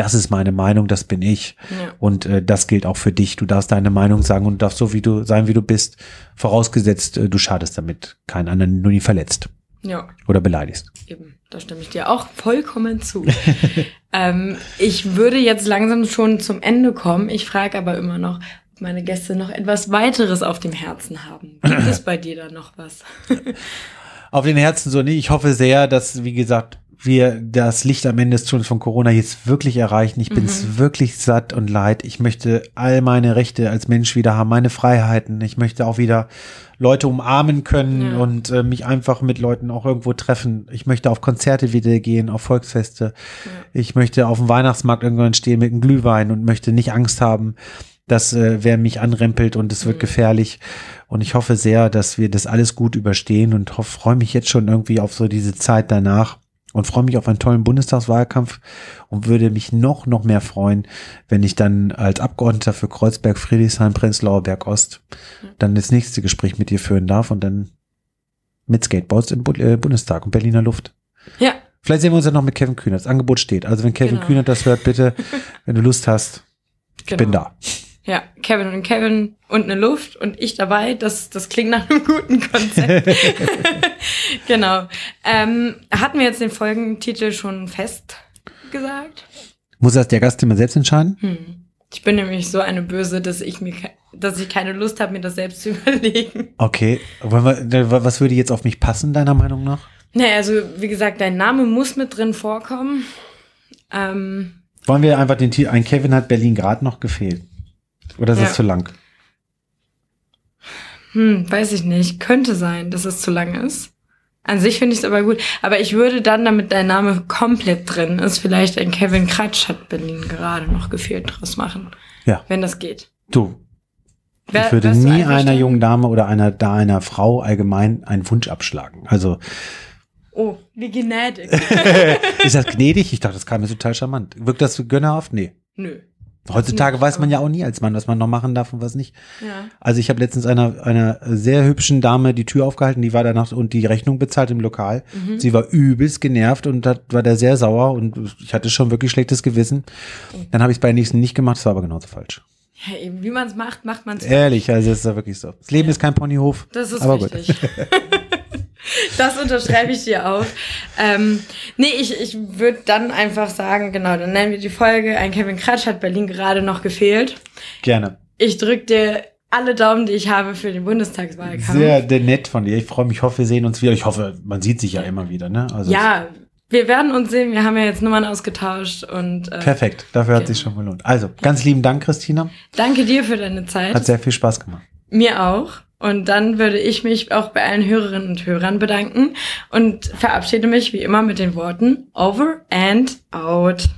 das ist meine Meinung, das bin ich. Ja. Und äh, das gilt auch für dich. Du darfst deine Meinung sagen und darfst so wie du sein, wie du bist, vorausgesetzt, äh, du schadest damit keinen anderen, nur nie verletzt. Ja. Oder beleidigst. Eben, da stimme ich dir auch vollkommen zu. ähm, ich würde jetzt langsam schon zum Ende kommen. Ich frage aber immer noch, ob meine Gäste noch etwas weiteres auf dem Herzen haben. Gibt es bei dir da noch was? auf den Herzen so nie. Ich hoffe sehr, dass, wie gesagt, wir das Licht am Ende des Tunnels von Corona jetzt wirklich erreichen. Ich bin es mhm. wirklich satt und leid. Ich möchte all meine Rechte als Mensch wieder haben, meine Freiheiten. Ich möchte auch wieder Leute umarmen können ja. und äh, mich einfach mit Leuten auch irgendwo treffen. Ich möchte auf Konzerte wieder gehen, auf Volksfeste. Ja. Ich möchte auf dem Weihnachtsmarkt irgendwann stehen mit einem Glühwein und möchte nicht Angst haben, dass äh, wer mich anrempelt und es wird mhm. gefährlich. Und ich hoffe sehr, dass wir das alles gut überstehen und freue mich jetzt schon irgendwie auf so diese Zeit danach und freue mich auf einen tollen Bundestagswahlkampf und würde mich noch, noch mehr freuen, wenn ich dann als Abgeordneter für Kreuzberg, Friedrichshain, Prenzlauer Berg Ost dann das nächste Gespräch mit dir führen darf und dann mit Skateboards im äh, Bundestag und Berliner Luft. Ja. Vielleicht sehen wir uns ja noch mit Kevin Kühnert. Das Angebot steht. Also wenn Kevin genau. Kühnert das hört, bitte, wenn du Lust hast, ich genau. bin da. Ja, Kevin und Kevin und eine Luft und ich dabei. Das, das klingt nach einem guten Konzept. genau. Ähm, hatten wir jetzt den Folgentitel schon fest gesagt? Muss das der Gast immer selbst entscheiden? Hm. Ich bin nämlich so eine Böse, dass ich mir, dass ich keine Lust habe, mir das selbst zu überlegen. Okay. Was würde jetzt auf mich passen, deiner Meinung nach? Naja, also wie gesagt, dein Name muss mit drin vorkommen. Ähm, Wollen wir einfach den Titel, ein Kevin hat Berlin gerade noch gefehlt. Oder ist ja. das zu lang? Hm, weiß ich nicht. Könnte sein, dass es zu lang ist. An sich finde ich es aber gut. Aber ich würde dann, damit dein Name komplett drin ist, vielleicht ein Kevin Kratsch hat Berlin gerade noch gefehlt draus machen. Ja. Wenn das geht. Du. Wer, ich würde nie einer jungen Dame oder einer da einer Frau allgemein einen Wunsch abschlagen. Also Oh, wie gnädig. ist das gnädig? Ich dachte, das kam mir total charmant. Wirkt das gönnerhaft? Nee. Nö. Heutzutage weiß man ja auch nie als Mann, was man noch machen darf und was nicht. Ja. Also ich habe letztens einer, einer sehr hübschen Dame die Tür aufgehalten, die war danach und die Rechnung bezahlt im Lokal. Mhm. Sie war übelst genervt und da war der sehr sauer und ich hatte schon wirklich schlechtes Gewissen. Dann habe ich es bei der nächsten nicht gemacht, das war aber genauso falsch. Ja, eben, wie man es macht, macht man es. Ehrlich, also es ist ja wirklich so. Das Leben ist kein Ponyhof. Das ist aber richtig. das unterschreibe ich dir auch. Ähm, nee, ich, ich würde dann einfach sagen, genau, dann nennen wir die Folge. Ein Kevin Kratsch hat Berlin gerade noch gefehlt. Gerne. Ich drücke dir alle Daumen, die ich habe für den Bundestagswahlkampf. Sehr nett von dir. Ich freue mich, ich hoffe, wir sehen uns wieder. Ich hoffe, man sieht sich ja immer wieder, ne? Also ja, wir werden uns sehen. Wir haben ja jetzt Nummern ausgetauscht und äh, Perfekt, dafür hat Genau. sich schon gelohnt. Also, ganz lieben Dank, Christina. danke dir für deine Zeit. Hat sehr viel Spaß gemacht. Mir auch. Und dann würde ich mich auch bei allen Hörerinnen und Hörern bedanken und verabschiede mich wie immer mit den Worten Over and Out.